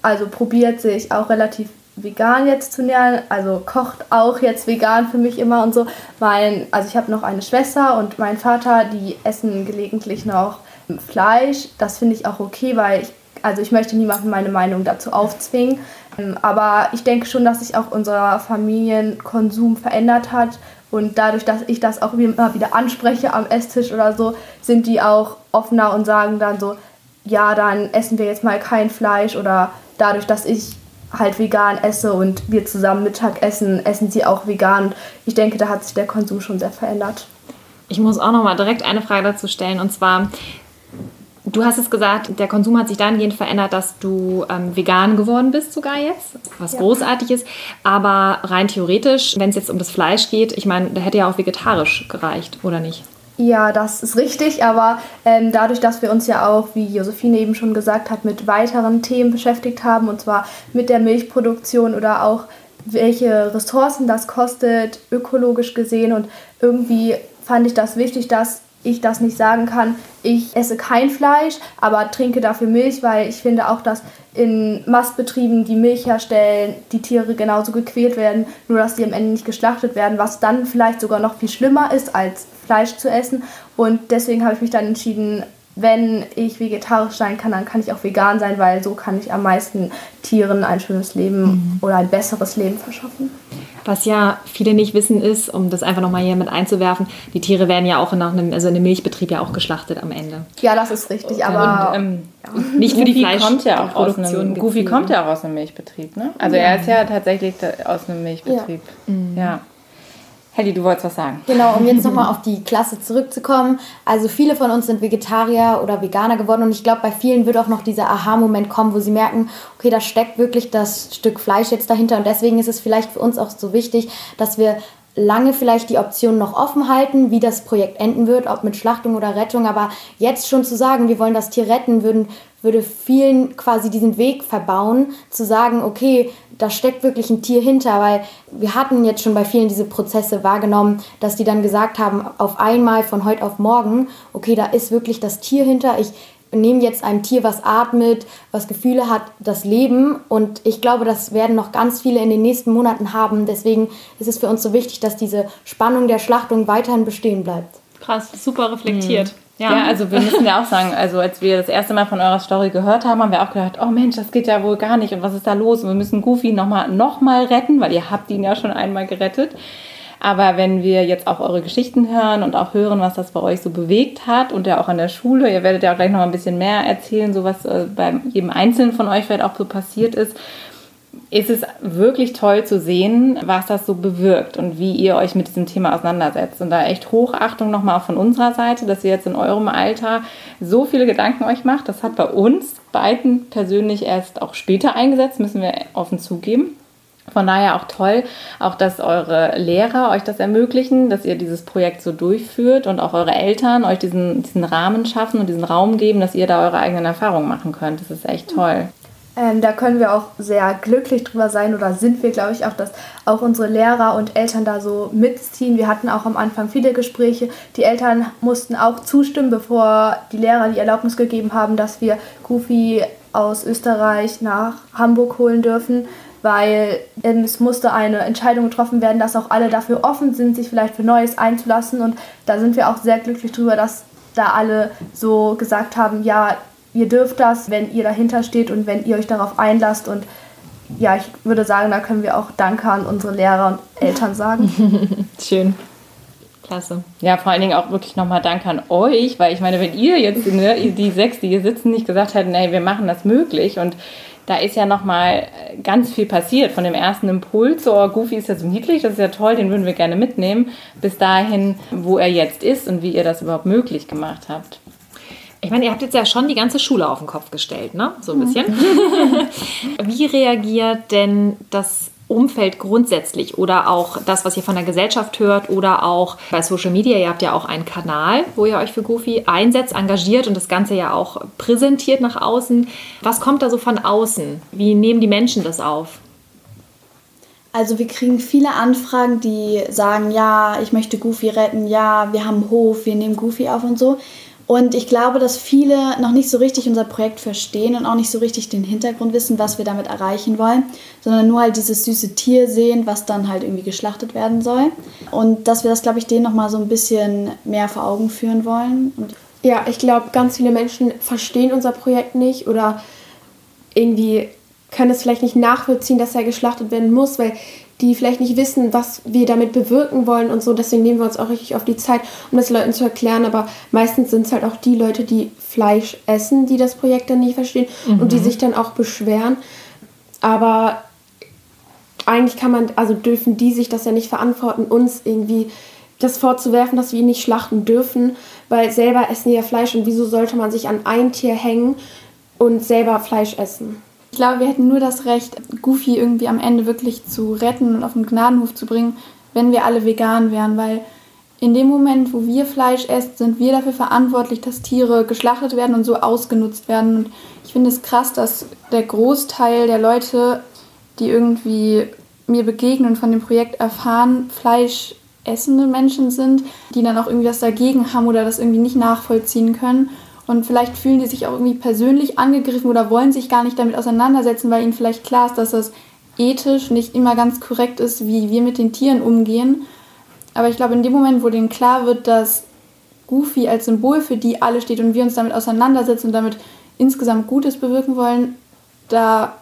also probiert sich auch relativ vegan jetzt zu nähern, also kocht auch jetzt vegan für mich immer und so. Mein, also ich habe noch eine Schwester und mein Vater, die essen gelegentlich noch Fleisch. Das finde ich auch okay, weil ich, also ich möchte niemandem meine Meinung dazu aufzwingen. Ähm, aber ich denke schon, dass sich auch unser Familienkonsum verändert hat. Und dadurch, dass ich das auch immer wieder anspreche am Esstisch oder so, sind die auch offener und sagen dann so, ja, dann essen wir jetzt mal kein Fleisch oder dadurch, dass ich halt vegan esse und wir zusammen Mittag essen, essen sie auch vegan. Ich denke, da hat sich der Konsum schon sehr verändert. Ich muss auch noch mal direkt eine Frage dazu stellen und zwar Du hast es gesagt, der Konsum hat sich dahingehend verändert, dass du ähm, vegan geworden bist, sogar jetzt, was ja. großartig ist. Aber rein theoretisch, wenn es jetzt um das Fleisch geht, ich meine, da hätte ja auch vegetarisch gereicht, oder nicht? Ja, das ist richtig, aber ähm, dadurch, dass wir uns ja auch, wie Josephine eben schon gesagt hat, mit weiteren Themen beschäftigt haben, und zwar mit der Milchproduktion oder auch welche Ressourcen das kostet, ökologisch gesehen, und irgendwie fand ich das wichtig, dass ich das nicht sagen kann, ich esse kein Fleisch, aber trinke dafür Milch, weil ich finde auch, dass in Mastbetrieben, die Milch herstellen, die Tiere genauso gequält werden, nur dass die am Ende nicht geschlachtet werden, was dann vielleicht sogar noch viel schlimmer ist, als Fleisch zu essen. Und deswegen habe ich mich dann entschieden, wenn ich vegetarisch sein kann, dann kann ich auch vegan sein, weil so kann ich am meisten Tieren ein schönes Leben mhm. oder ein besseres Leben verschaffen. Was ja viele nicht wissen ist, um das einfach nochmal hier mit einzuwerfen, die Tiere werden ja auch nach einem, also in einem Milchbetrieb ja auch geschlachtet am Ende. Ja, das ist richtig, aber und, ähm, ja. nicht für die Fleisch kommt ja auch aus einem, Goofy kommt ja auch aus einem Milchbetrieb, ne? Also ja. er ist ja tatsächlich aus einem Milchbetrieb. ja. Mhm. ja. Helly, du wolltest was sagen. Genau, um jetzt nochmal auf die Klasse zurückzukommen. Also viele von uns sind Vegetarier oder Veganer geworden und ich glaube, bei vielen wird auch noch dieser Aha-Moment kommen, wo sie merken, okay, da steckt wirklich das Stück Fleisch jetzt dahinter und deswegen ist es vielleicht für uns auch so wichtig, dass wir lange vielleicht die Option noch offen halten, wie das Projekt enden wird, ob mit Schlachtung oder Rettung. Aber jetzt schon zu sagen, wir wollen das Tier retten, würden, würde vielen quasi diesen Weg verbauen, zu sagen, okay, da steckt wirklich ein Tier hinter, weil wir hatten jetzt schon bei vielen diese Prozesse wahrgenommen, dass die dann gesagt haben, auf einmal von heute auf morgen, okay, da ist wirklich das Tier hinter, ich nehme jetzt ein Tier, was atmet, was Gefühle hat, das Leben und ich glaube, das werden noch ganz viele in den nächsten Monaten haben. Deswegen ist es für uns so wichtig, dass diese Spannung der Schlachtung weiterhin bestehen bleibt. Krass, super reflektiert. Mhm. Ja. ja. also wir müssen ja auch sagen, also als wir das erste Mal von eurer Story gehört haben, haben wir auch gedacht, oh Mensch, das geht ja wohl gar nicht und was ist da los? Und wir müssen Goofy nochmal noch mal retten, weil ihr habt ihn ja schon einmal gerettet. Aber wenn wir jetzt auch eure Geschichten hören und auch hören, was das bei euch so bewegt hat und ja auch an der Schule, ihr werdet ja auch gleich noch ein bisschen mehr erzählen, so was äh, bei jedem Einzelnen von euch vielleicht auch so passiert ist, ist es wirklich toll zu sehen, was das so bewirkt und wie ihr euch mit diesem Thema auseinandersetzt. Und da echt Hochachtung nochmal von unserer Seite, dass ihr jetzt in eurem Alter so viele Gedanken euch macht. Das hat bei uns beiden persönlich erst auch später eingesetzt, müssen wir offen zugeben. Von daher auch toll, auch dass eure Lehrer euch das ermöglichen, dass ihr dieses Projekt so durchführt und auch eure Eltern euch diesen, diesen Rahmen schaffen und diesen Raum geben, dass ihr da eure eigenen Erfahrungen machen könnt. Das ist echt toll. Ähm, da können wir auch sehr glücklich drüber sein oder sind wir, glaube ich, auch, dass auch unsere Lehrer und Eltern da so mitziehen. Wir hatten auch am Anfang viele Gespräche. Die Eltern mussten auch zustimmen, bevor die Lehrer die Erlaubnis gegeben haben, dass wir Goofy aus Österreich nach Hamburg holen dürfen, weil ähm, es musste eine Entscheidung getroffen werden, dass auch alle dafür offen sind, sich vielleicht für Neues einzulassen. Und da sind wir auch sehr glücklich drüber, dass da alle so gesagt haben, ja, ihr dürft das, wenn ihr dahinter steht und wenn ihr euch darauf einlasst. Und ja, ich würde sagen, da können wir auch Danke an unsere Lehrer und Eltern sagen. Schön. Klasse. Ja, vor allen Dingen auch wirklich nochmal Danke an euch, weil ich meine, wenn ihr jetzt, ne, die sechs, die hier sitzen, nicht gesagt hätten, ey, wir machen das möglich und da ist ja nochmal ganz viel passiert. Von dem ersten Impuls, oh, Goofy ist ja so niedlich, das ist ja toll, den würden wir gerne mitnehmen, bis dahin, wo er jetzt ist und wie ihr das überhaupt möglich gemacht habt. Ich meine, ihr habt jetzt ja schon die ganze Schule auf den Kopf gestellt, ne? So ein bisschen. Wie reagiert denn das Umfeld grundsätzlich oder auch das, was ihr von der Gesellschaft hört oder auch bei Social Media. Ihr habt ja auch einen Kanal, wo ihr euch für Goofy einsetzt, engagiert und das Ganze ja auch präsentiert nach außen. Was kommt da so von außen? Wie nehmen die Menschen das auf? Also wir kriegen viele Anfragen, die sagen, ja, ich möchte Goofy retten, ja, wir haben einen Hof, wir nehmen Goofy auf und so. Und ich glaube, dass viele noch nicht so richtig unser Projekt verstehen und auch nicht so richtig den Hintergrund wissen, was wir damit erreichen wollen, sondern nur halt dieses süße Tier sehen, was dann halt irgendwie geschlachtet werden soll. Und dass wir das, glaube ich, denen nochmal so ein bisschen mehr vor Augen führen wollen. Und ja, ich glaube, ganz viele Menschen verstehen unser Projekt nicht oder irgendwie können es vielleicht nicht nachvollziehen, dass er geschlachtet werden muss, weil die vielleicht nicht wissen, was wir damit bewirken wollen und so. Deswegen nehmen wir uns auch richtig auf die Zeit, um das Leuten zu erklären. Aber meistens sind es halt auch die Leute, die Fleisch essen, die das Projekt dann nicht verstehen mhm. und die sich dann auch beschweren. Aber eigentlich kann man, also dürfen die sich das ja nicht verantworten, uns irgendwie das vorzuwerfen, dass wir ihn nicht schlachten dürfen, weil selber essen die ja Fleisch und wieso sollte man sich an ein Tier hängen und selber Fleisch essen? Ich glaube, wir hätten nur das Recht, Goofy irgendwie am Ende wirklich zu retten und auf den Gnadenhof zu bringen, wenn wir alle vegan wären, weil in dem Moment, wo wir Fleisch essen, sind wir dafür verantwortlich, dass Tiere geschlachtet werden und so ausgenutzt werden. Und ich finde es krass, dass der Großteil der Leute, die irgendwie mir begegnen und von dem Projekt erfahren, Fleisch essende Menschen sind, die dann auch irgendwie was dagegen haben oder das irgendwie nicht nachvollziehen können. Und vielleicht fühlen die sich auch irgendwie persönlich angegriffen oder wollen sich gar nicht damit auseinandersetzen, weil ihnen vielleicht klar ist, dass das ethisch nicht immer ganz korrekt ist, wie wir mit den Tieren umgehen. Aber ich glaube, in dem Moment, wo denen klar wird, dass Goofy als Symbol für die alle steht und wir uns damit auseinandersetzen und damit insgesamt Gutes bewirken wollen, da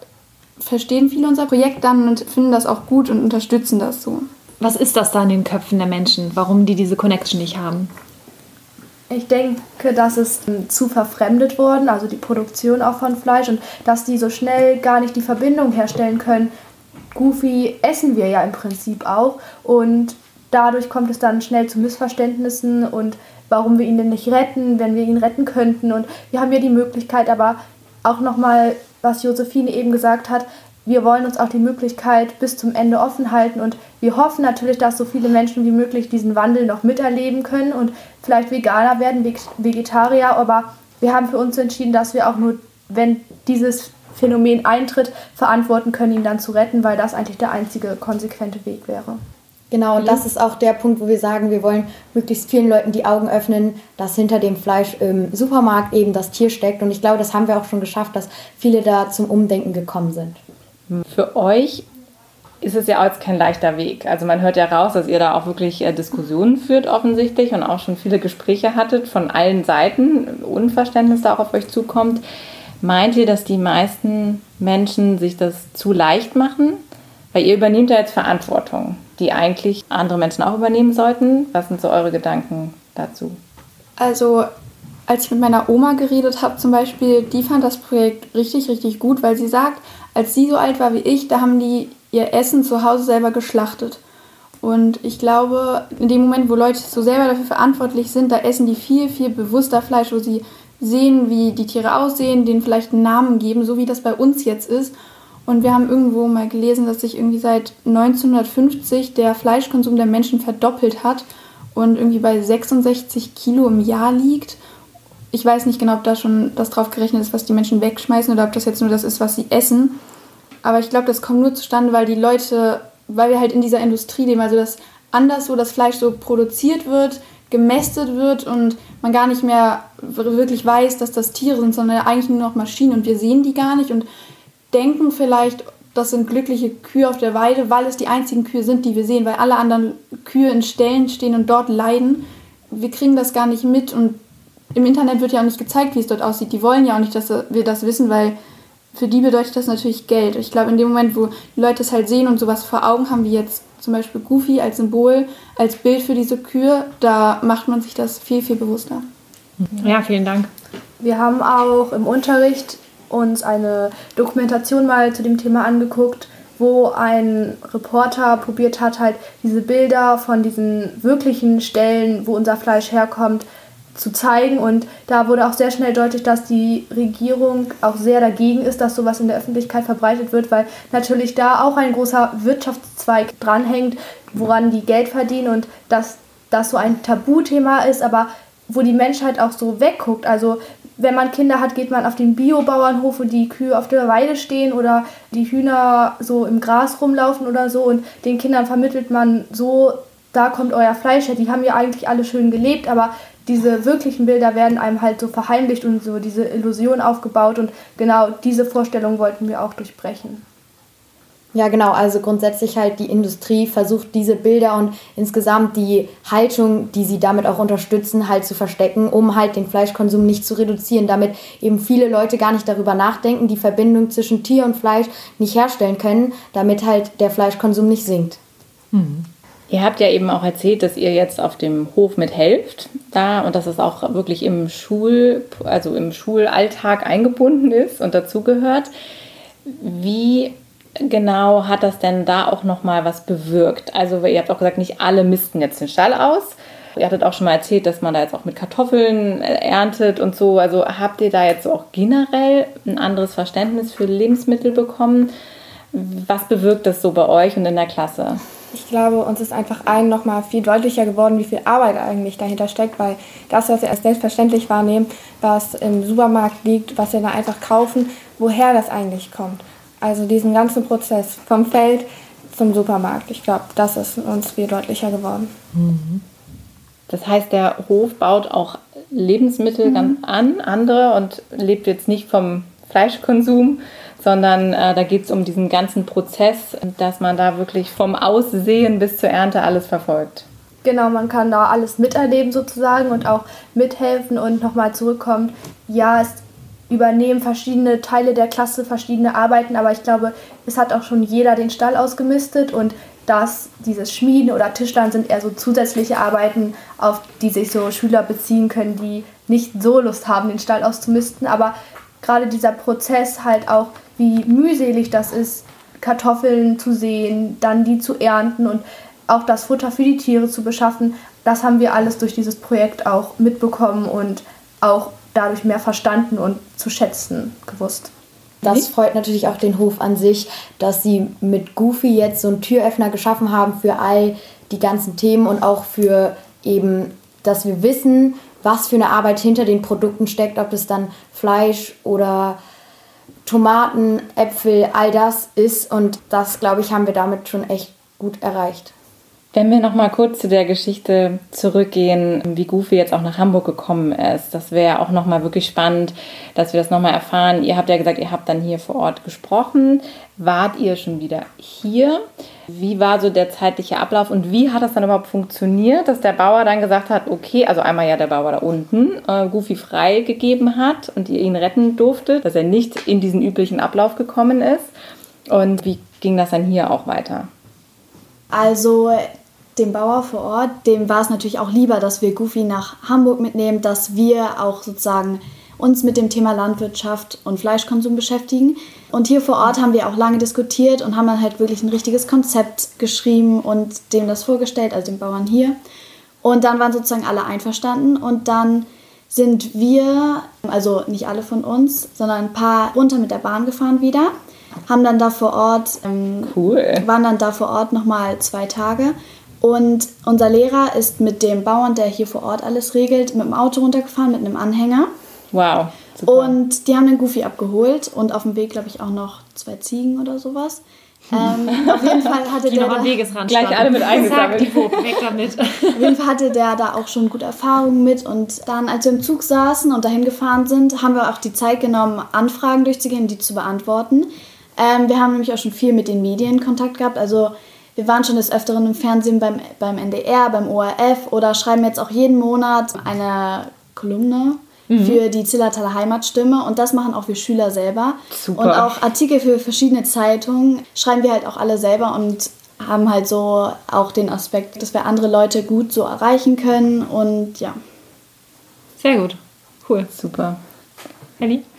verstehen viele unser Projekt dann und finden das auch gut und unterstützen das so. Was ist das da in den Köpfen der Menschen, warum die diese Connection nicht haben? Ich denke, dass es ähm, zu verfremdet worden, also die Produktion auch von Fleisch und dass die so schnell gar nicht die Verbindung herstellen können. Goofy essen wir ja im Prinzip auch und dadurch kommt es dann schnell zu Missverständnissen und warum wir ihn denn nicht retten, wenn wir ihn retten könnten. Und wir haben ja die Möglichkeit, aber auch nochmal, was Josephine eben gesagt hat, wir wollen uns auch die Möglichkeit bis zum Ende offen halten und wir hoffen natürlich, dass so viele Menschen wie möglich diesen Wandel noch miterleben können und vielleicht Veganer werden, Vegetarier, aber wir haben für uns entschieden, dass wir auch nur, wenn dieses Phänomen eintritt, verantworten können, ihn dann zu retten, weil das eigentlich der einzige konsequente Weg wäre. Genau, und das ist auch der Punkt, wo wir sagen, wir wollen möglichst vielen Leuten die Augen öffnen, dass hinter dem Fleisch im Supermarkt eben das Tier steckt. Und ich glaube, das haben wir auch schon geschafft, dass viele da zum Umdenken gekommen sind. Für euch ist es ja auch jetzt kein leichter Weg. Also man hört ja raus, dass ihr da auch wirklich äh, Diskussionen führt offensichtlich und auch schon viele Gespräche hattet von allen Seiten, Unverständnis da auch auf euch zukommt. Meint ihr, dass die meisten Menschen sich das zu leicht machen? Weil ihr übernehmt ja jetzt Verantwortung, die eigentlich andere Menschen auch übernehmen sollten. Was sind so eure Gedanken dazu? Also als ich mit meiner Oma geredet habe zum Beispiel, die fand das Projekt richtig, richtig gut, weil sie sagt, als sie so alt war wie ich, da haben die ihr Essen zu Hause selber geschlachtet. Und ich glaube, in dem Moment, wo Leute so selber dafür verantwortlich sind, da essen die viel, viel bewusster Fleisch, wo sie sehen, wie die Tiere aussehen, denen vielleicht einen Namen geben, so wie das bei uns jetzt ist. Und wir haben irgendwo mal gelesen, dass sich irgendwie seit 1950 der Fleischkonsum der Menschen verdoppelt hat und irgendwie bei 66 Kilo im Jahr liegt. Ich weiß nicht genau, ob da schon das drauf gerechnet ist, was die Menschen wegschmeißen oder ob das jetzt nur das ist, was sie essen. Aber ich glaube, das kommt nur zustande, weil die Leute, weil wir halt in dieser Industrie leben, also dass anderswo das Fleisch so produziert wird, gemästet wird und man gar nicht mehr wirklich weiß, dass das Tiere sind, sondern eigentlich nur noch Maschinen und wir sehen die gar nicht und denken vielleicht, das sind glückliche Kühe auf der Weide, weil es die einzigen Kühe sind, die wir sehen, weil alle anderen Kühe in Ställen stehen und dort leiden. Wir kriegen das gar nicht mit und im Internet wird ja auch nicht gezeigt, wie es dort aussieht. Die wollen ja auch nicht, dass wir das wissen, weil für die bedeutet das natürlich Geld. Ich glaube, in dem Moment, wo die Leute es halt sehen und sowas vor Augen haben, wie jetzt zum Beispiel Goofy als Symbol, als Bild für diese Kühe, da macht man sich das viel, viel bewusster. Ja, vielen Dank. Wir haben auch im Unterricht uns eine Dokumentation mal zu dem Thema angeguckt, wo ein Reporter probiert hat, halt diese Bilder von diesen wirklichen Stellen, wo unser Fleisch herkommt, zu zeigen. Und da wurde auch sehr schnell deutlich, dass die Regierung auch sehr dagegen ist, dass sowas in der Öffentlichkeit verbreitet wird, weil natürlich da auch ein großer Wirtschaftszweig dranhängt, woran die Geld verdienen und dass das so ein Tabuthema ist, aber wo die Menschheit auch so wegguckt. Also wenn man Kinder hat, geht man auf den Biobauernhof, wo die Kühe auf der Weide stehen oder die Hühner so im Gras rumlaufen oder so und den Kindern vermittelt man so, da kommt euer Fleisch her. Die haben ja eigentlich alle schön gelebt, aber diese wirklichen Bilder werden einem halt so verheimlicht und so diese Illusion aufgebaut und genau diese Vorstellung wollten wir auch durchbrechen. Ja, genau. Also grundsätzlich halt die Industrie versucht diese Bilder und insgesamt die Haltung, die sie damit auch unterstützen, halt zu verstecken, um halt den Fleischkonsum nicht zu reduzieren, damit eben viele Leute gar nicht darüber nachdenken, die Verbindung zwischen Tier und Fleisch nicht herstellen können, damit halt der Fleischkonsum nicht sinkt. Mhm. Ihr habt ja eben auch erzählt, dass ihr jetzt auf dem Hof mithelft da und dass es auch wirklich im Schul, also im Schulalltag eingebunden ist und dazugehört. Wie genau hat das denn da auch nochmal was bewirkt? Also ihr habt auch gesagt, nicht alle missten jetzt den Stall aus. Ihr hattet auch schon mal erzählt, dass man da jetzt auch mit Kartoffeln äh, erntet und so. Also habt ihr da jetzt auch generell ein anderes Verständnis für Lebensmittel bekommen? Was bewirkt das so bei euch und in der Klasse? Ich glaube, uns ist einfach allen nochmal viel deutlicher geworden, wie viel Arbeit eigentlich dahinter steckt, weil das, was wir als selbstverständlich wahrnehmen, was im Supermarkt liegt, was wir da einfach kaufen, woher das eigentlich kommt. Also diesen ganzen Prozess vom Feld zum Supermarkt. Ich glaube, das ist uns viel deutlicher geworden. Mhm. Das heißt, der Hof baut auch Lebensmittel mhm. ganz an, andere und lebt jetzt nicht vom Fleischkonsum, sondern äh, da geht es um diesen ganzen Prozess, dass man da wirklich vom Aussehen bis zur Ernte alles verfolgt. Genau, man kann da alles miterleben sozusagen und auch mithelfen und nochmal zurückkommen. Ja, es übernehmen verschiedene Teile der Klasse verschiedene Arbeiten, aber ich glaube, es hat auch schon jeder den Stall ausgemistet und das, dieses Schmieden oder Tischlern sind eher so zusätzliche Arbeiten, auf die sich so Schüler beziehen können, die nicht so Lust haben, den Stall auszumisten. Aber gerade dieser Prozess halt auch, wie mühselig das ist, Kartoffeln zu sehen, dann die zu ernten und auch das Futter für die Tiere zu beschaffen, das haben wir alles durch dieses Projekt auch mitbekommen und auch dadurch mehr verstanden und zu schätzen gewusst. Das freut natürlich auch den Hof an sich, dass sie mit Goofy jetzt so einen Türöffner geschaffen haben für all die ganzen Themen und auch für eben, dass wir wissen, was für eine Arbeit hinter den Produkten steckt, ob es dann Fleisch oder Tomaten, Äpfel, all das ist. Und das, glaube ich, haben wir damit schon echt gut erreicht. Wenn wir noch mal kurz zu der Geschichte zurückgehen, wie Goofy jetzt auch nach Hamburg gekommen ist, das wäre auch noch mal wirklich spannend, dass wir das noch mal erfahren. Ihr habt ja gesagt, ihr habt dann hier vor Ort gesprochen. Wart ihr schon wieder hier? Wie war so der zeitliche Ablauf und wie hat das dann überhaupt funktioniert, dass der Bauer dann gesagt hat, okay, also einmal ja der Bauer da unten äh, Goofy freigegeben hat und ihr ihn retten durfte, dass er nicht in diesen üblichen Ablauf gekommen ist? Und wie ging das dann hier auch weiter? Also dem Bauer vor Ort, dem war es natürlich auch lieber, dass wir Goofy nach Hamburg mitnehmen, dass wir auch sozusagen uns mit dem Thema Landwirtschaft und Fleischkonsum beschäftigen. Und hier vor Ort haben wir auch lange diskutiert und haben dann halt wirklich ein richtiges Konzept geschrieben und dem das vorgestellt, also den Bauern hier. Und dann waren sozusagen alle einverstanden und dann sind wir, also nicht alle von uns, sondern ein paar runter mit der Bahn gefahren wieder, haben dann da vor Ort, ähm, cool. waren dann da vor Ort nochmal zwei Tage und unser Lehrer ist mit dem Bauern, der hier vor Ort alles regelt, mit dem Auto runtergefahren, mit einem Anhänger. Wow. Super. Und die haben den Goofy abgeholt und auf dem Weg, glaube ich, auch noch zwei Ziegen oder sowas. Ähm, auf jeden Fall hatte der am Wegesrand gleich alle mit eingesammelt. weg damit. auf jeden Fall hatte der da auch schon gute Erfahrungen mit und dann, als wir im Zug saßen und dahin gefahren sind, haben wir auch die Zeit genommen, Anfragen durchzugehen, die zu beantworten. Ähm, wir haben nämlich auch schon viel mit den Medien Kontakt gehabt, also wir waren schon des Öfteren im Fernsehen beim, beim NDR, beim ORF oder schreiben jetzt auch jeden Monat eine Kolumne mhm. für die Zillertaler Heimatstimme und das machen auch wir Schüler selber. Super. Und auch Artikel für verschiedene Zeitungen schreiben wir halt auch alle selber und haben halt so auch den Aspekt, dass wir andere Leute gut so erreichen können und ja. Sehr gut. Cool. Super.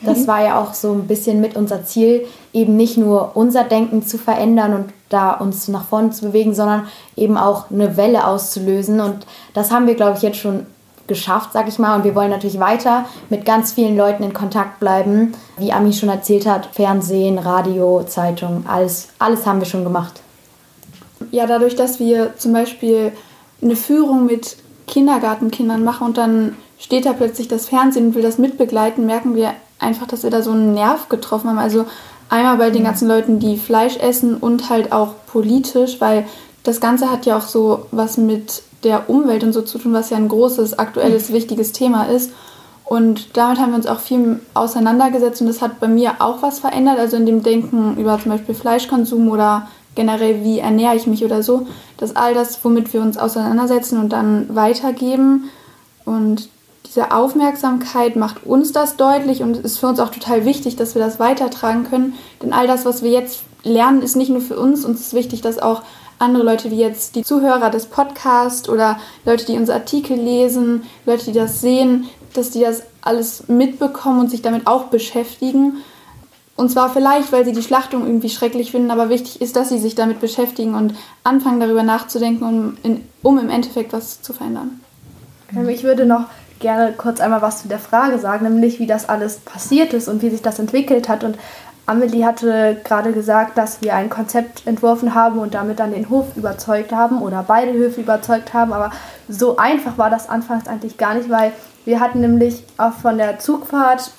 Das war ja auch so ein bisschen mit unser Ziel, eben nicht nur unser Denken zu verändern und da uns nach vorne zu bewegen, sondern eben auch eine Welle auszulösen. Und das haben wir, glaube ich, jetzt schon geschafft, sag ich mal. Und wir wollen natürlich weiter mit ganz vielen Leuten in Kontakt bleiben. Wie Ami schon erzählt hat, Fernsehen, Radio, Zeitung, alles, alles haben wir schon gemacht. Ja, dadurch, dass wir zum Beispiel eine Führung mit Kindergartenkindern machen und dann steht da plötzlich das Fernsehen und will das mitbegleiten, merken wir einfach, dass wir da so einen Nerv getroffen haben. Also einmal bei den ganzen Leuten, die Fleisch essen und halt auch politisch, weil das Ganze hat ja auch so was mit der Umwelt und so zu tun, was ja ein großes, aktuelles, wichtiges Thema ist. Und damit haben wir uns auch viel auseinandergesetzt und das hat bei mir auch was verändert, also in dem Denken über zum Beispiel Fleischkonsum oder generell, wie ernähre ich mich oder so, dass all das, womit wir uns auseinandersetzen und dann weitergeben und diese Aufmerksamkeit macht uns das deutlich und ist für uns auch total wichtig, dass wir das weitertragen können. Denn all das, was wir jetzt lernen, ist nicht nur für uns. Uns ist wichtig, dass auch andere Leute wie jetzt die Zuhörer des Podcasts oder Leute, die unsere Artikel lesen, Leute, die das sehen, dass die das alles mitbekommen und sich damit auch beschäftigen. Und zwar vielleicht, weil sie die Schlachtung irgendwie schrecklich finden, aber wichtig ist, dass sie sich damit beschäftigen und anfangen darüber nachzudenken, um, in, um im Endeffekt was zu verändern. Ähm, ich würde noch gerne kurz einmal was zu der Frage sagen, nämlich wie das alles passiert ist und wie sich das entwickelt hat. Und Amelie hatte gerade gesagt, dass wir ein Konzept entworfen haben und damit dann den Hof überzeugt haben oder beide Höfe überzeugt haben. Aber so einfach war das anfangs eigentlich gar nicht, weil wir hatten nämlich auch von der Zugfahrt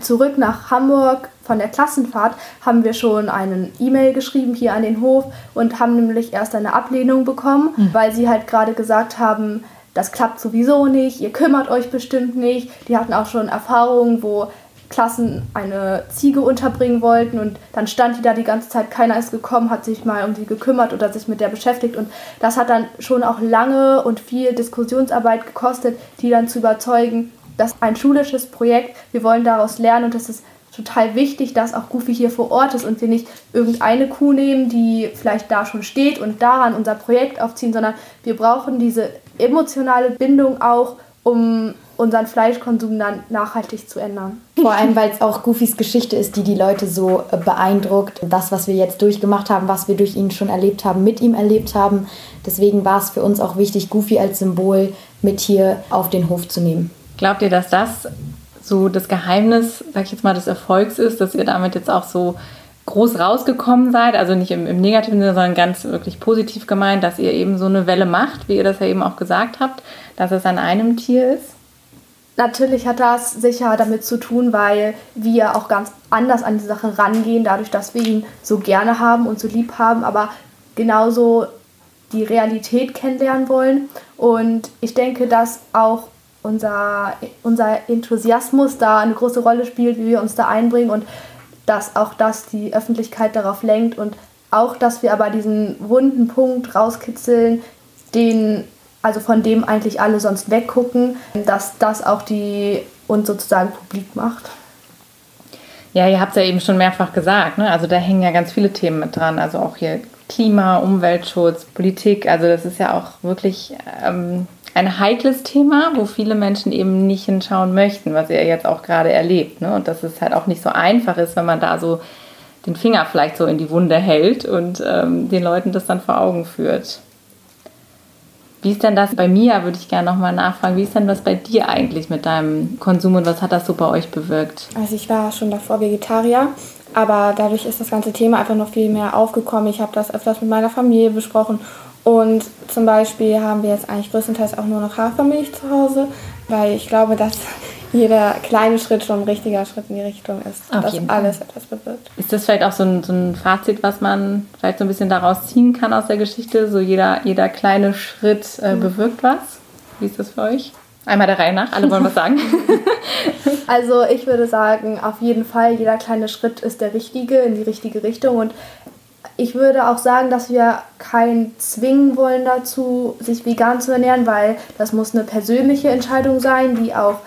zurück nach Hamburg von der Klassenfahrt haben wir schon einen E-Mail geschrieben hier an den Hof und haben nämlich erst eine Ablehnung bekommen, mhm. weil sie halt gerade gesagt haben, das klappt sowieso nicht, ihr kümmert euch bestimmt nicht. Die hatten auch schon Erfahrungen, wo Klassen eine Ziege unterbringen wollten und dann stand die da die ganze Zeit, keiner ist gekommen, hat sich mal um sie gekümmert oder sich mit der beschäftigt und das hat dann schon auch lange und viel Diskussionsarbeit gekostet, die dann zu überzeugen, dass ein schulisches Projekt, wir wollen daraus lernen und das ist total wichtig, dass auch Goofy hier vor Ort ist und wir nicht irgendeine Kuh nehmen, die vielleicht da schon steht und daran unser Projekt aufziehen, sondern wir brauchen diese emotionale Bindung auch, um unseren Fleischkonsum dann nachhaltig zu ändern. Vor allem, weil es auch Goofys Geschichte ist, die die Leute so äh, beeindruckt. Das, was wir jetzt durchgemacht haben, was wir durch ihn schon erlebt haben, mit ihm erlebt haben. Deswegen war es für uns auch wichtig, Goofy als Symbol mit hier auf den Hof zu nehmen. Glaubt ihr, dass das so das Geheimnis, sag ich jetzt mal, des Erfolgs ist, dass ihr damit jetzt auch so groß rausgekommen seid, also nicht im, im negativen Sinne, sondern ganz wirklich positiv gemeint, dass ihr eben so eine Welle macht, wie ihr das ja eben auch gesagt habt, dass es an einem Tier ist? Natürlich hat das sicher damit zu tun, weil wir auch ganz anders an die Sache rangehen, dadurch, dass wir ihn so gerne haben und so lieb haben, aber genauso die Realität kennenlernen wollen. Und ich denke, dass auch unser, unser Enthusiasmus da eine große Rolle spielt, wie wir uns da einbringen und dass auch das die Öffentlichkeit darauf lenkt und auch, dass wir aber diesen wunden Punkt rauskitzeln, den, also von dem eigentlich alle sonst weggucken, dass das auch die uns sozusagen publik macht. Ja, ihr habt es ja eben schon mehrfach gesagt, ne? Also da hängen ja ganz viele Themen mit dran. Also auch hier Klima, Umweltschutz, Politik. Also das ist ja auch wirklich ähm, ein heikles Thema, wo viele Menschen eben nicht hinschauen möchten, was ihr jetzt auch gerade erlebt. Ne? Und dass es halt auch nicht so einfach ist, wenn man da so den Finger vielleicht so in die Wunde hält und ähm, den Leuten das dann vor Augen führt. Wie ist denn das bei mir, würde ich gerne nochmal nachfragen, wie ist denn das bei dir eigentlich mit deinem Konsum und was hat das so bei euch bewirkt? Also ich war schon davor Vegetarier, aber dadurch ist das ganze Thema einfach noch viel mehr aufgekommen. Ich habe das öfters mit meiner Familie besprochen und zum Beispiel haben wir jetzt eigentlich größtenteils auch nur noch Hafermilch zu Hause, weil ich glaube, dass jeder kleine Schritt schon ein richtiger Schritt in die Richtung ist, Auf dass alles Fall. etwas bewirkt. Ist das vielleicht auch so ein, so ein Fazit, was man vielleicht so ein bisschen daraus ziehen kann aus der Geschichte? So jeder, jeder kleine Schritt äh, mhm. bewirkt was? Wie ist das für euch? Einmal der Reihe nach, alle wollen was sagen. also ich würde sagen, auf jeden Fall, jeder kleine Schritt ist der richtige, in die richtige Richtung. Und ich würde auch sagen, dass wir keinen zwingen wollen dazu, sich vegan zu ernähren, weil das muss eine persönliche Entscheidung sein, die auch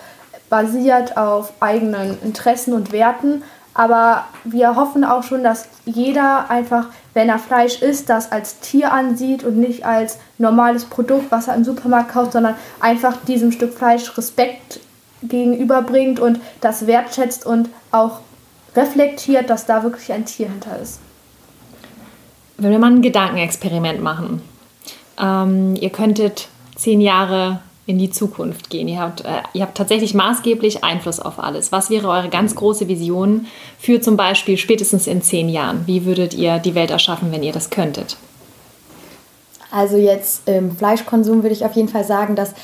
basiert auf eigenen Interessen und Werten. Aber wir hoffen auch schon, dass jeder einfach, wenn er Fleisch isst, das als Tier ansieht und nicht als normales Produkt, was er im Supermarkt kauft, sondern einfach diesem Stück Fleisch Respekt gegenüberbringt und das wertschätzt und auch reflektiert, dass da wirklich ein Tier hinter ist wenn wir mal ein Gedankenexperiment machen. Ähm, ihr könntet zehn Jahre in die Zukunft gehen. Ihr habt, äh, ihr habt tatsächlich maßgeblich Einfluss auf alles. Was wäre eure ganz große Vision für zum Beispiel spätestens in zehn Jahren? Wie würdet ihr die Welt erschaffen, wenn ihr das könntet? Also jetzt im Fleischkonsum würde ich auf jeden Fall sagen, dass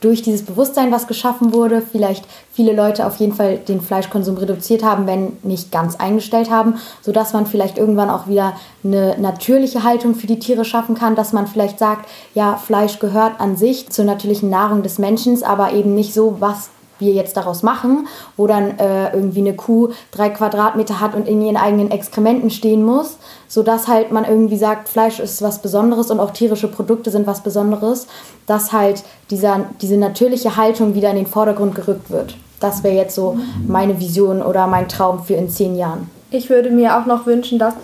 durch dieses Bewusstsein, was geschaffen wurde, vielleicht viele Leute auf jeden Fall den Fleischkonsum reduziert haben, wenn nicht ganz eingestellt haben, sodass man vielleicht irgendwann auch wieder eine natürliche Haltung für die Tiere schaffen kann, dass man vielleicht sagt, ja, Fleisch gehört an sich zur natürlichen Nahrung des Menschen, aber eben nicht so, was wir jetzt daraus machen, wo dann äh, irgendwie eine Kuh drei Quadratmeter hat und in ihren eigenen Exkrementen stehen muss, sodass halt man irgendwie sagt, Fleisch ist was Besonderes und auch tierische Produkte sind was Besonderes, dass halt dieser, diese natürliche Haltung wieder in den Vordergrund gerückt wird. Das wäre jetzt so meine Vision oder mein Traum für in zehn Jahren. Ich würde mir auch noch wünschen, dass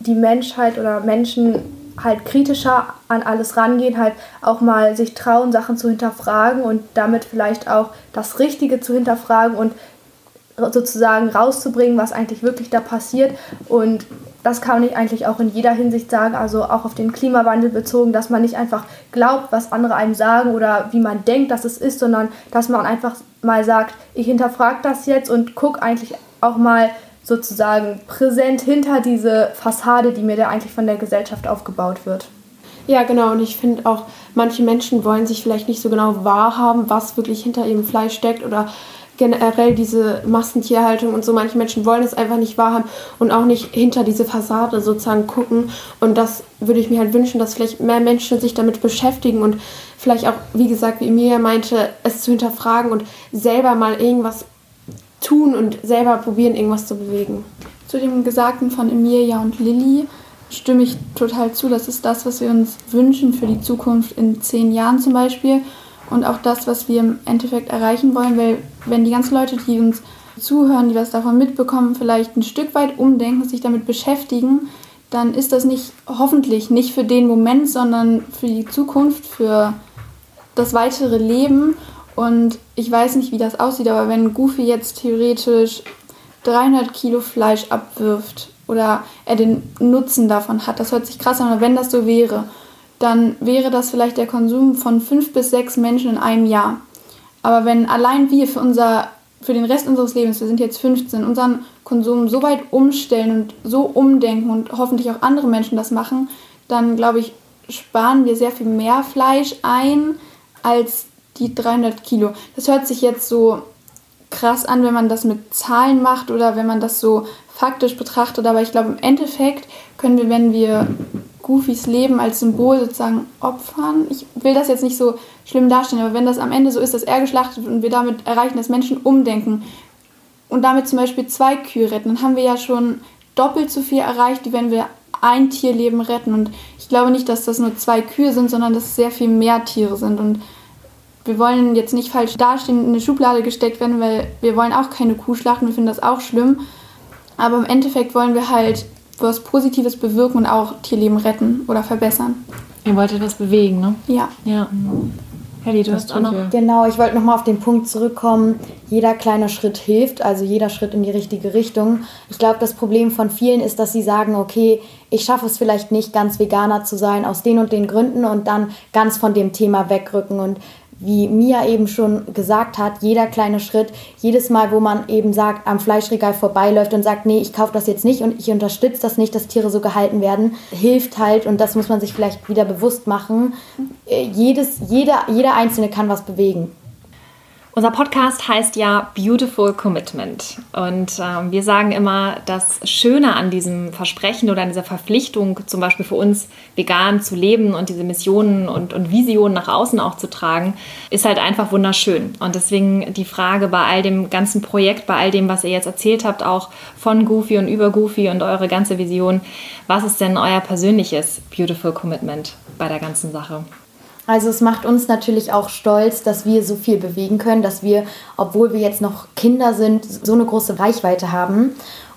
die Menschheit oder Menschen halt kritischer an alles rangehen, halt auch mal sich trauen, Sachen zu hinterfragen und damit vielleicht auch das Richtige zu hinterfragen und sozusagen rauszubringen, was eigentlich wirklich da passiert. Und das kann ich eigentlich auch in jeder Hinsicht sagen, also auch auf den Klimawandel bezogen, dass man nicht einfach glaubt, was andere einem sagen oder wie man denkt, dass es ist, sondern dass man einfach mal sagt, ich hinterfrage das jetzt und gucke eigentlich auch mal, sozusagen präsent hinter diese Fassade, die mir da eigentlich von der Gesellschaft aufgebaut wird. Ja, genau. Und ich finde auch, manche Menschen wollen sich vielleicht nicht so genau wahrhaben, was wirklich hinter ihrem Fleisch steckt oder generell diese Massentierhaltung und so. Manche Menschen wollen es einfach nicht wahrhaben und auch nicht hinter diese Fassade sozusagen gucken. Und das würde ich mir halt wünschen, dass vielleicht mehr Menschen sich damit beschäftigen und vielleicht auch, wie gesagt, wie Emilia meinte, es zu hinterfragen und selber mal irgendwas tun und selber probieren, irgendwas zu bewegen. Zu dem Gesagten von Emilia und Lilly stimme ich total zu. Das ist das, was wir uns wünschen für die Zukunft in zehn Jahren zum Beispiel. Und auch das, was wir im Endeffekt erreichen wollen, weil wenn die ganzen Leute, die uns zuhören, die was davon mitbekommen, vielleicht ein Stück weit umdenken, sich damit beschäftigen, dann ist das nicht hoffentlich nicht für den Moment, sondern für die Zukunft, für das weitere Leben. Und ich weiß nicht, wie das aussieht, aber wenn Goofy jetzt theoretisch 300 Kilo Fleisch abwirft oder er den Nutzen davon hat, das hört sich krass an, aber wenn das so wäre, dann wäre das vielleicht der Konsum von fünf bis sechs Menschen in einem Jahr. Aber wenn allein wir für, unser, für den Rest unseres Lebens, wir sind jetzt 15, unseren Konsum so weit umstellen und so umdenken und hoffentlich auch andere Menschen das machen, dann glaube ich, sparen wir sehr viel mehr Fleisch ein, als die 300 Kilo. Das hört sich jetzt so krass an, wenn man das mit Zahlen macht oder wenn man das so faktisch betrachtet, aber ich glaube, im Endeffekt können wir, wenn wir Goofys Leben als Symbol sozusagen opfern, ich will das jetzt nicht so schlimm darstellen, aber wenn das am Ende so ist, dass er geschlachtet wird und wir damit erreichen, dass Menschen umdenken und damit zum Beispiel zwei Kühe retten, dann haben wir ja schon doppelt so viel erreicht, wie wenn wir ein Tierleben retten. Und ich glaube nicht, dass das nur zwei Kühe sind, sondern dass es sehr viel mehr Tiere sind. Und wir wollen jetzt nicht falsch dastehen, in eine Schublade gesteckt werden, weil wir wollen auch keine Kuh schlachten, wir finden das auch schlimm. Aber im Endeffekt wollen wir halt was Positives bewirken und auch Tierleben retten oder verbessern. Ihr wollt etwas bewegen, ne? Ja. Ja. Helly, du hast auch noch. Genau, ich wollte nochmal auf den Punkt zurückkommen. Jeder kleine Schritt hilft, also jeder Schritt in die richtige Richtung. Ich glaube, das Problem von vielen ist, dass sie sagen, okay, ich schaffe es vielleicht nicht, ganz Veganer zu sein, aus den und den Gründen und dann ganz von dem Thema wegrücken. Und wie Mia eben schon gesagt hat, jeder kleine Schritt, jedes Mal, wo man eben sagt, am Fleischregal vorbeiläuft und sagt, nee, ich kaufe das jetzt nicht und ich unterstütze das nicht, dass Tiere so gehalten werden, hilft halt, und das muss man sich vielleicht wieder bewusst machen, äh, jedes, jeder, jeder Einzelne kann was bewegen. Unser Podcast heißt ja Beautiful Commitment. Und ähm, wir sagen immer, das Schöne an diesem Versprechen oder an dieser Verpflichtung, zum Beispiel für uns vegan zu leben und diese Missionen und, und Visionen nach außen auch zu tragen, ist halt einfach wunderschön. Und deswegen die Frage bei all dem ganzen Projekt, bei all dem, was ihr jetzt erzählt habt, auch von Goofy und über Goofy und eure ganze Vision, was ist denn euer persönliches Beautiful Commitment bei der ganzen Sache? Also es macht uns natürlich auch stolz, dass wir so viel bewegen können, dass wir, obwohl wir jetzt noch Kinder sind, so eine große Reichweite haben.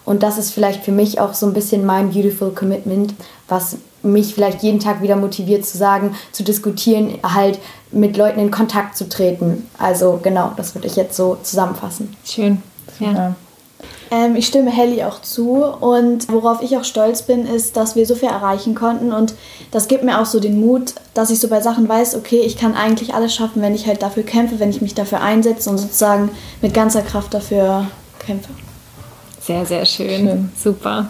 Und das ist vielleicht für mich auch so ein bisschen mein Beautiful Commitment, was mich vielleicht jeden Tag wieder motiviert zu sagen, zu diskutieren, halt mit Leuten in Kontakt zu treten. Also genau, das würde ich jetzt so zusammenfassen. Schön. Ja. Ähm, ich stimme Helly auch zu und worauf ich auch stolz bin, ist, dass wir so viel erreichen konnten und das gibt mir auch so den Mut, dass ich so bei Sachen weiß, okay, ich kann eigentlich alles schaffen, wenn ich halt dafür kämpfe, wenn ich mich dafür einsetze und sozusagen mit ganzer Kraft dafür kämpfe. Sehr, sehr schön. schön. Super.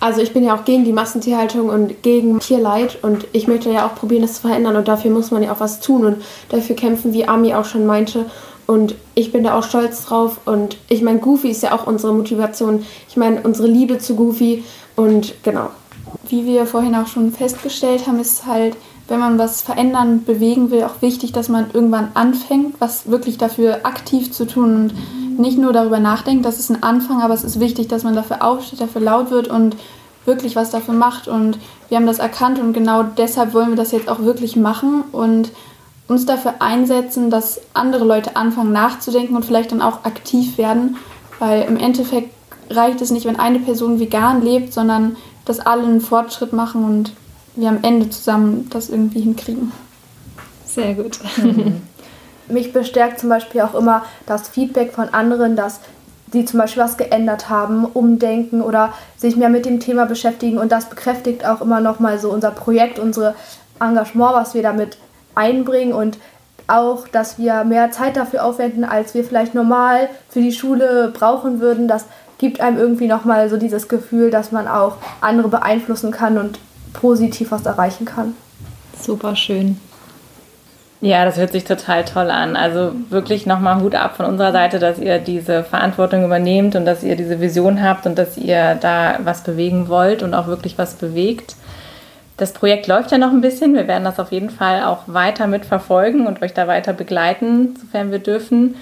Also ich bin ja auch gegen die Massentierhaltung und gegen Tierleid und ich möchte ja auch probieren, das zu verändern und dafür muss man ja auch was tun und dafür kämpfen, wie Ami auch schon meinte. Und ich bin da auch stolz drauf und ich meine, Goofy ist ja auch unsere Motivation. Ich meine, unsere Liebe zu Goofy und genau. Wie wir vorhin auch schon festgestellt haben, ist halt, wenn man was verändern, bewegen will, auch wichtig, dass man irgendwann anfängt, was wirklich dafür aktiv zu tun und nicht nur darüber nachdenkt, das ist ein Anfang, aber es ist wichtig, dass man dafür aufsteht, dafür laut wird und wirklich was dafür macht. Und wir haben das erkannt und genau deshalb wollen wir das jetzt auch wirklich machen und uns dafür einsetzen, dass andere Leute anfangen nachzudenken und vielleicht dann auch aktiv werden, weil im Endeffekt reicht es nicht, wenn eine Person vegan lebt, sondern dass alle einen Fortschritt machen und wir am Ende zusammen das irgendwie hinkriegen. Sehr gut. Mhm mich bestärkt zum Beispiel auch immer das Feedback von anderen, dass sie zum Beispiel was geändert haben, umdenken oder sich mehr mit dem Thema beschäftigen. Und das bekräftigt auch immer nochmal so unser Projekt, unser Engagement, was wir damit einbringen und auch, dass wir mehr Zeit dafür aufwenden, als wir vielleicht normal für die Schule brauchen würden. Das gibt einem irgendwie nochmal so dieses Gefühl, dass man auch andere beeinflussen kann und positiv was erreichen kann. Super schön. Ja, das hört sich total toll an. Also wirklich nochmal Hut ab von unserer Seite, dass ihr diese Verantwortung übernehmt und dass ihr diese Vision habt und dass ihr da was bewegen wollt und auch wirklich was bewegt. Das Projekt läuft ja noch ein bisschen. Wir werden das auf jeden Fall auch weiter mitverfolgen und euch da weiter begleiten, sofern wir dürfen.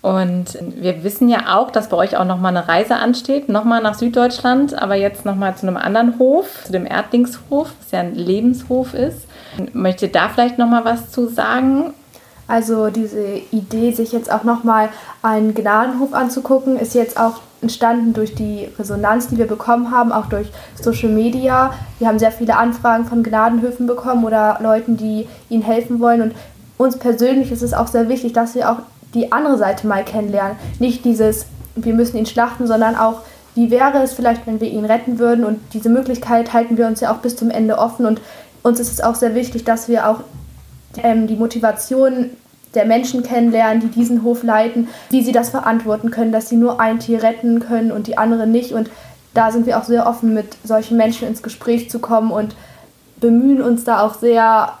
Und wir wissen ja auch, dass bei euch auch nochmal eine Reise ansteht, nochmal nach Süddeutschland, aber jetzt nochmal zu einem anderen Hof, zu dem Erdlingshof, was ja ein Lebenshof ist. Möchtet ihr da vielleicht nochmal was zu sagen? Also diese Idee, sich jetzt auch nochmal einen Gnadenhof anzugucken, ist jetzt auch entstanden durch die Resonanz, die wir bekommen haben, auch durch Social Media. Wir haben sehr viele Anfragen von Gnadenhöfen bekommen oder Leuten, die ihnen helfen wollen. Und uns persönlich ist es auch sehr wichtig, dass wir auch die andere Seite mal kennenlernen. Nicht dieses, wir müssen ihn schlachten, sondern auch, wie wäre es vielleicht, wenn wir ihn retten würden. Und diese Möglichkeit halten wir uns ja auch bis zum Ende offen. Und uns ist es auch sehr wichtig, dass wir auch ähm, die Motivation der Menschen kennenlernen, die diesen Hof leiten, wie sie das verantworten können, dass sie nur ein Tier retten können und die anderen nicht. Und da sind wir auch sehr offen, mit solchen Menschen ins Gespräch zu kommen und bemühen uns da auch sehr,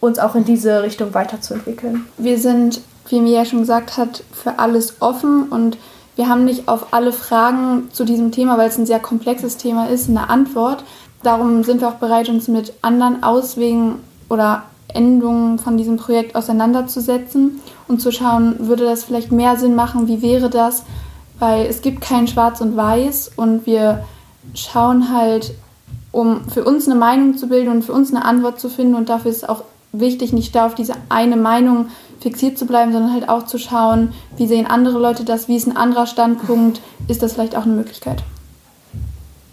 uns auch in diese Richtung weiterzuentwickeln. Wir sind, wie Mia schon gesagt hat, für alles offen und wir haben nicht auf alle Fragen zu diesem Thema, weil es ein sehr komplexes Thema ist, eine Antwort. Darum sind wir auch bereit, uns mit anderen Auswegen oder Endungen von diesem Projekt auseinanderzusetzen und zu schauen, würde das vielleicht mehr Sinn machen, wie wäre das, weil es gibt kein Schwarz und Weiß und wir schauen halt, um für uns eine Meinung zu bilden und für uns eine Antwort zu finden. Und dafür ist es auch wichtig, nicht da auf diese eine Meinung fixiert zu bleiben, sondern halt auch zu schauen, wie sehen andere Leute das, wie ist ein anderer Standpunkt, ist das vielleicht auch eine Möglichkeit.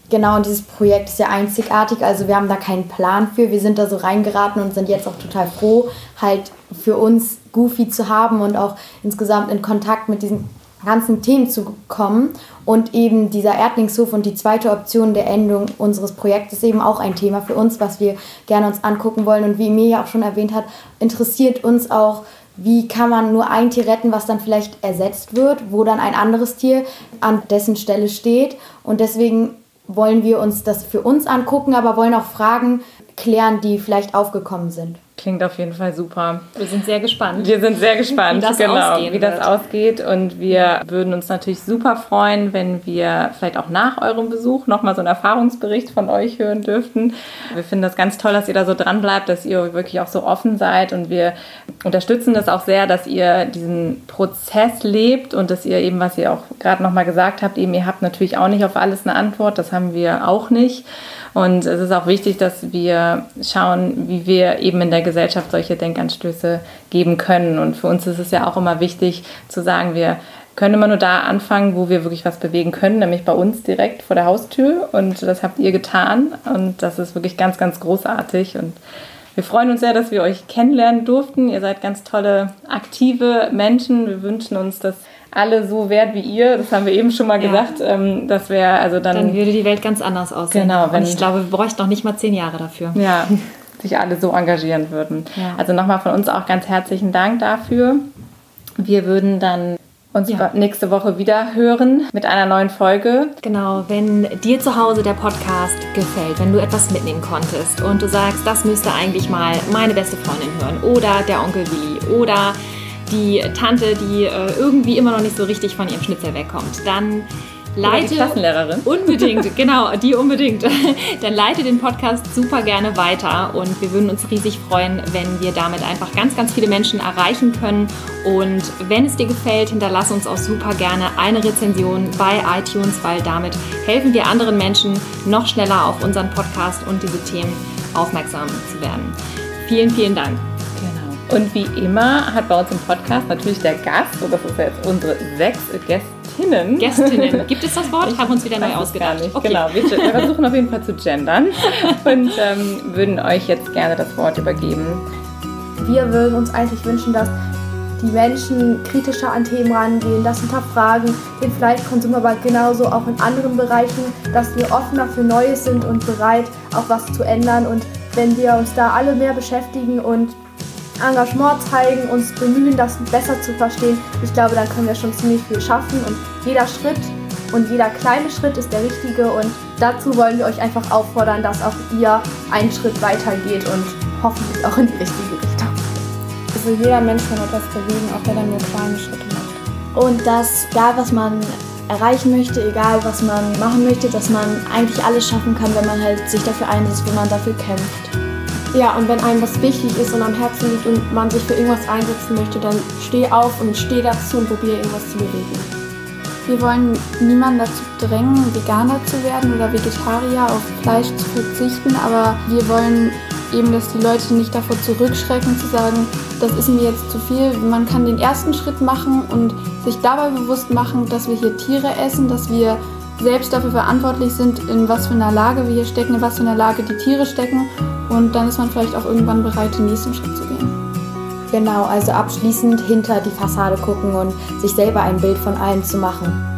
Genau, und dieses Projekt ist ja einzigartig, also wir haben da keinen Plan für. Wir sind da so reingeraten und sind jetzt auch total froh, halt für uns Goofy zu haben und auch insgesamt in Kontakt mit diesen ganzen Themen zu kommen. Und eben dieser Erdlingshof und die zweite Option der Endung unseres Projektes ist eben auch ein Thema für uns, was wir gerne uns angucken wollen. Und wie Emilia auch schon erwähnt hat, interessiert uns auch, wie kann man nur ein Tier retten, was dann vielleicht ersetzt wird, wo dann ein anderes Tier an dessen Stelle steht. Und deswegen wollen wir uns das für uns angucken, aber wollen auch Fragen klären, die vielleicht aufgekommen sind. Klingt auf jeden Fall super. Wir sind sehr gespannt. Wir sind sehr gespannt, wie das genau, ausgehen wie das wird. ausgeht. Und wir würden uns natürlich super freuen, wenn wir vielleicht auch nach eurem Besuch nochmal so einen Erfahrungsbericht von euch hören dürften. Wir finden das ganz toll, dass ihr da so dran bleibt, dass ihr wirklich auch so offen seid. Und wir unterstützen das auch sehr, dass ihr diesen Prozess lebt und dass ihr eben, was ihr auch gerade nochmal gesagt habt, eben ihr habt natürlich auch nicht auf alles eine Antwort. Das haben wir auch nicht. Und es ist auch wichtig, dass wir schauen, wie wir eben in der Gesellschaft solche Denkanstöße geben können. Und für uns ist es ja auch immer wichtig zu sagen, wir können immer nur da anfangen, wo wir wirklich was bewegen können, nämlich bei uns direkt vor der Haustür. Und das habt ihr getan. Und das ist wirklich ganz, ganz großartig. Und wir freuen uns sehr, dass wir euch kennenlernen durften. Ihr seid ganz tolle, aktive Menschen. Wir wünschen uns, dass alle so werden wie ihr. Das haben wir eben schon mal Ja. gesagt. Ähm, das wäre also dann, Dann würde die Welt ganz anders aussehen. Genau, wenn- Und ich glaube, wir bräuchten noch nicht mal zehn Jahre dafür. ja, sich alle so engagieren würden. Ja. Also nochmal von uns auch ganz herzlichen Dank dafür. Wir würden dann uns ja. nächste Woche wieder hören mit einer neuen Folge. Genau, wenn dir zu Hause der Podcast gefällt, wenn du etwas mitnehmen konntest und du sagst, das müsste eigentlich mal meine beste Freundin hören oder der Onkel Willi oder die Tante, die äh, irgendwie immer noch nicht so richtig von ihrem Schnitzel wegkommt, dann leite Klassenlehrerin. Unbedingt, genau, die unbedingt. Dann leite den Podcast super gerne weiter und wir würden uns riesig freuen, wenn wir damit einfach ganz, ganz viele Menschen erreichen können. Und wenn es dir gefällt, hinterlass uns auch super gerne eine Rezension bei iTunes, weil damit helfen wir anderen Menschen noch schneller auf unseren Podcast und diese Themen aufmerksam zu werden. Vielen, vielen Dank. Und wie immer hat bei uns im Podcast natürlich der Gast, und das ist jetzt unsere sechs Gästinnen. Gästinnen. Gibt es das Wort? Ich Haben uns wieder neu ausgedacht. Okay. Genau, wir, wir, versuchen auf jeden Fall zu gendern und ähm, würden euch jetzt gerne das Wort übergeben. Wir würden uns eigentlich wünschen, dass die Menschen kritischer an Themen rangehen, das hinterfragen, den Fleischkonsum aber genauso auch in anderen Bereichen, dass wir offener für Neues sind und bereit, auch was zu ändern. Und wenn wir uns da alle mehr beschäftigen und Engagement zeigen, uns bemühen, das besser zu verstehen, ich glaube, dann können wir schon ziemlich viel schaffen und jeder Schritt und jeder kleine Schritt ist der richtige und dazu wollen wir euch einfach auffordern, dass auch ihr einen Schritt weiter geht und hoffentlich auch in die richtige Richtung. Also jeder Mensch kann etwas bewegen, auch wenn er nur kleine Schritte macht. Und dass, egal was man erreichen möchte, egal was man machen möchte, dass man eigentlich alles schaffen kann, wenn man halt sich dafür einsetzt, wenn man dafür kämpft. Ja, und wenn einem was wichtig ist und am Herzen liegt und man sich für irgendwas einsetzen möchte, dann steh auf und steh dazu und probiere irgendwas zu bewegen. Wir wollen niemanden dazu drängen, Veganer zu werden oder Vegetarier auf Fleisch zu verzichten, aber wir wollen eben, dass die Leute nicht davor zurückschrecken, zu sagen, das ist mir jetzt zu viel. Man kann den ersten Schritt machen und sich dabei bewusst machen, dass wir hier Tiere essen, dass wir selbst dafür verantwortlich sind, in was für einer Lage wir hier stecken, in was für einer Lage die Tiere stecken. Und dann ist man vielleicht auch irgendwann bereit, den nächsten Schritt zu gehen. Genau, also abschließend hinter die Fassade gucken und sich selber ein Bild von allem zu machen.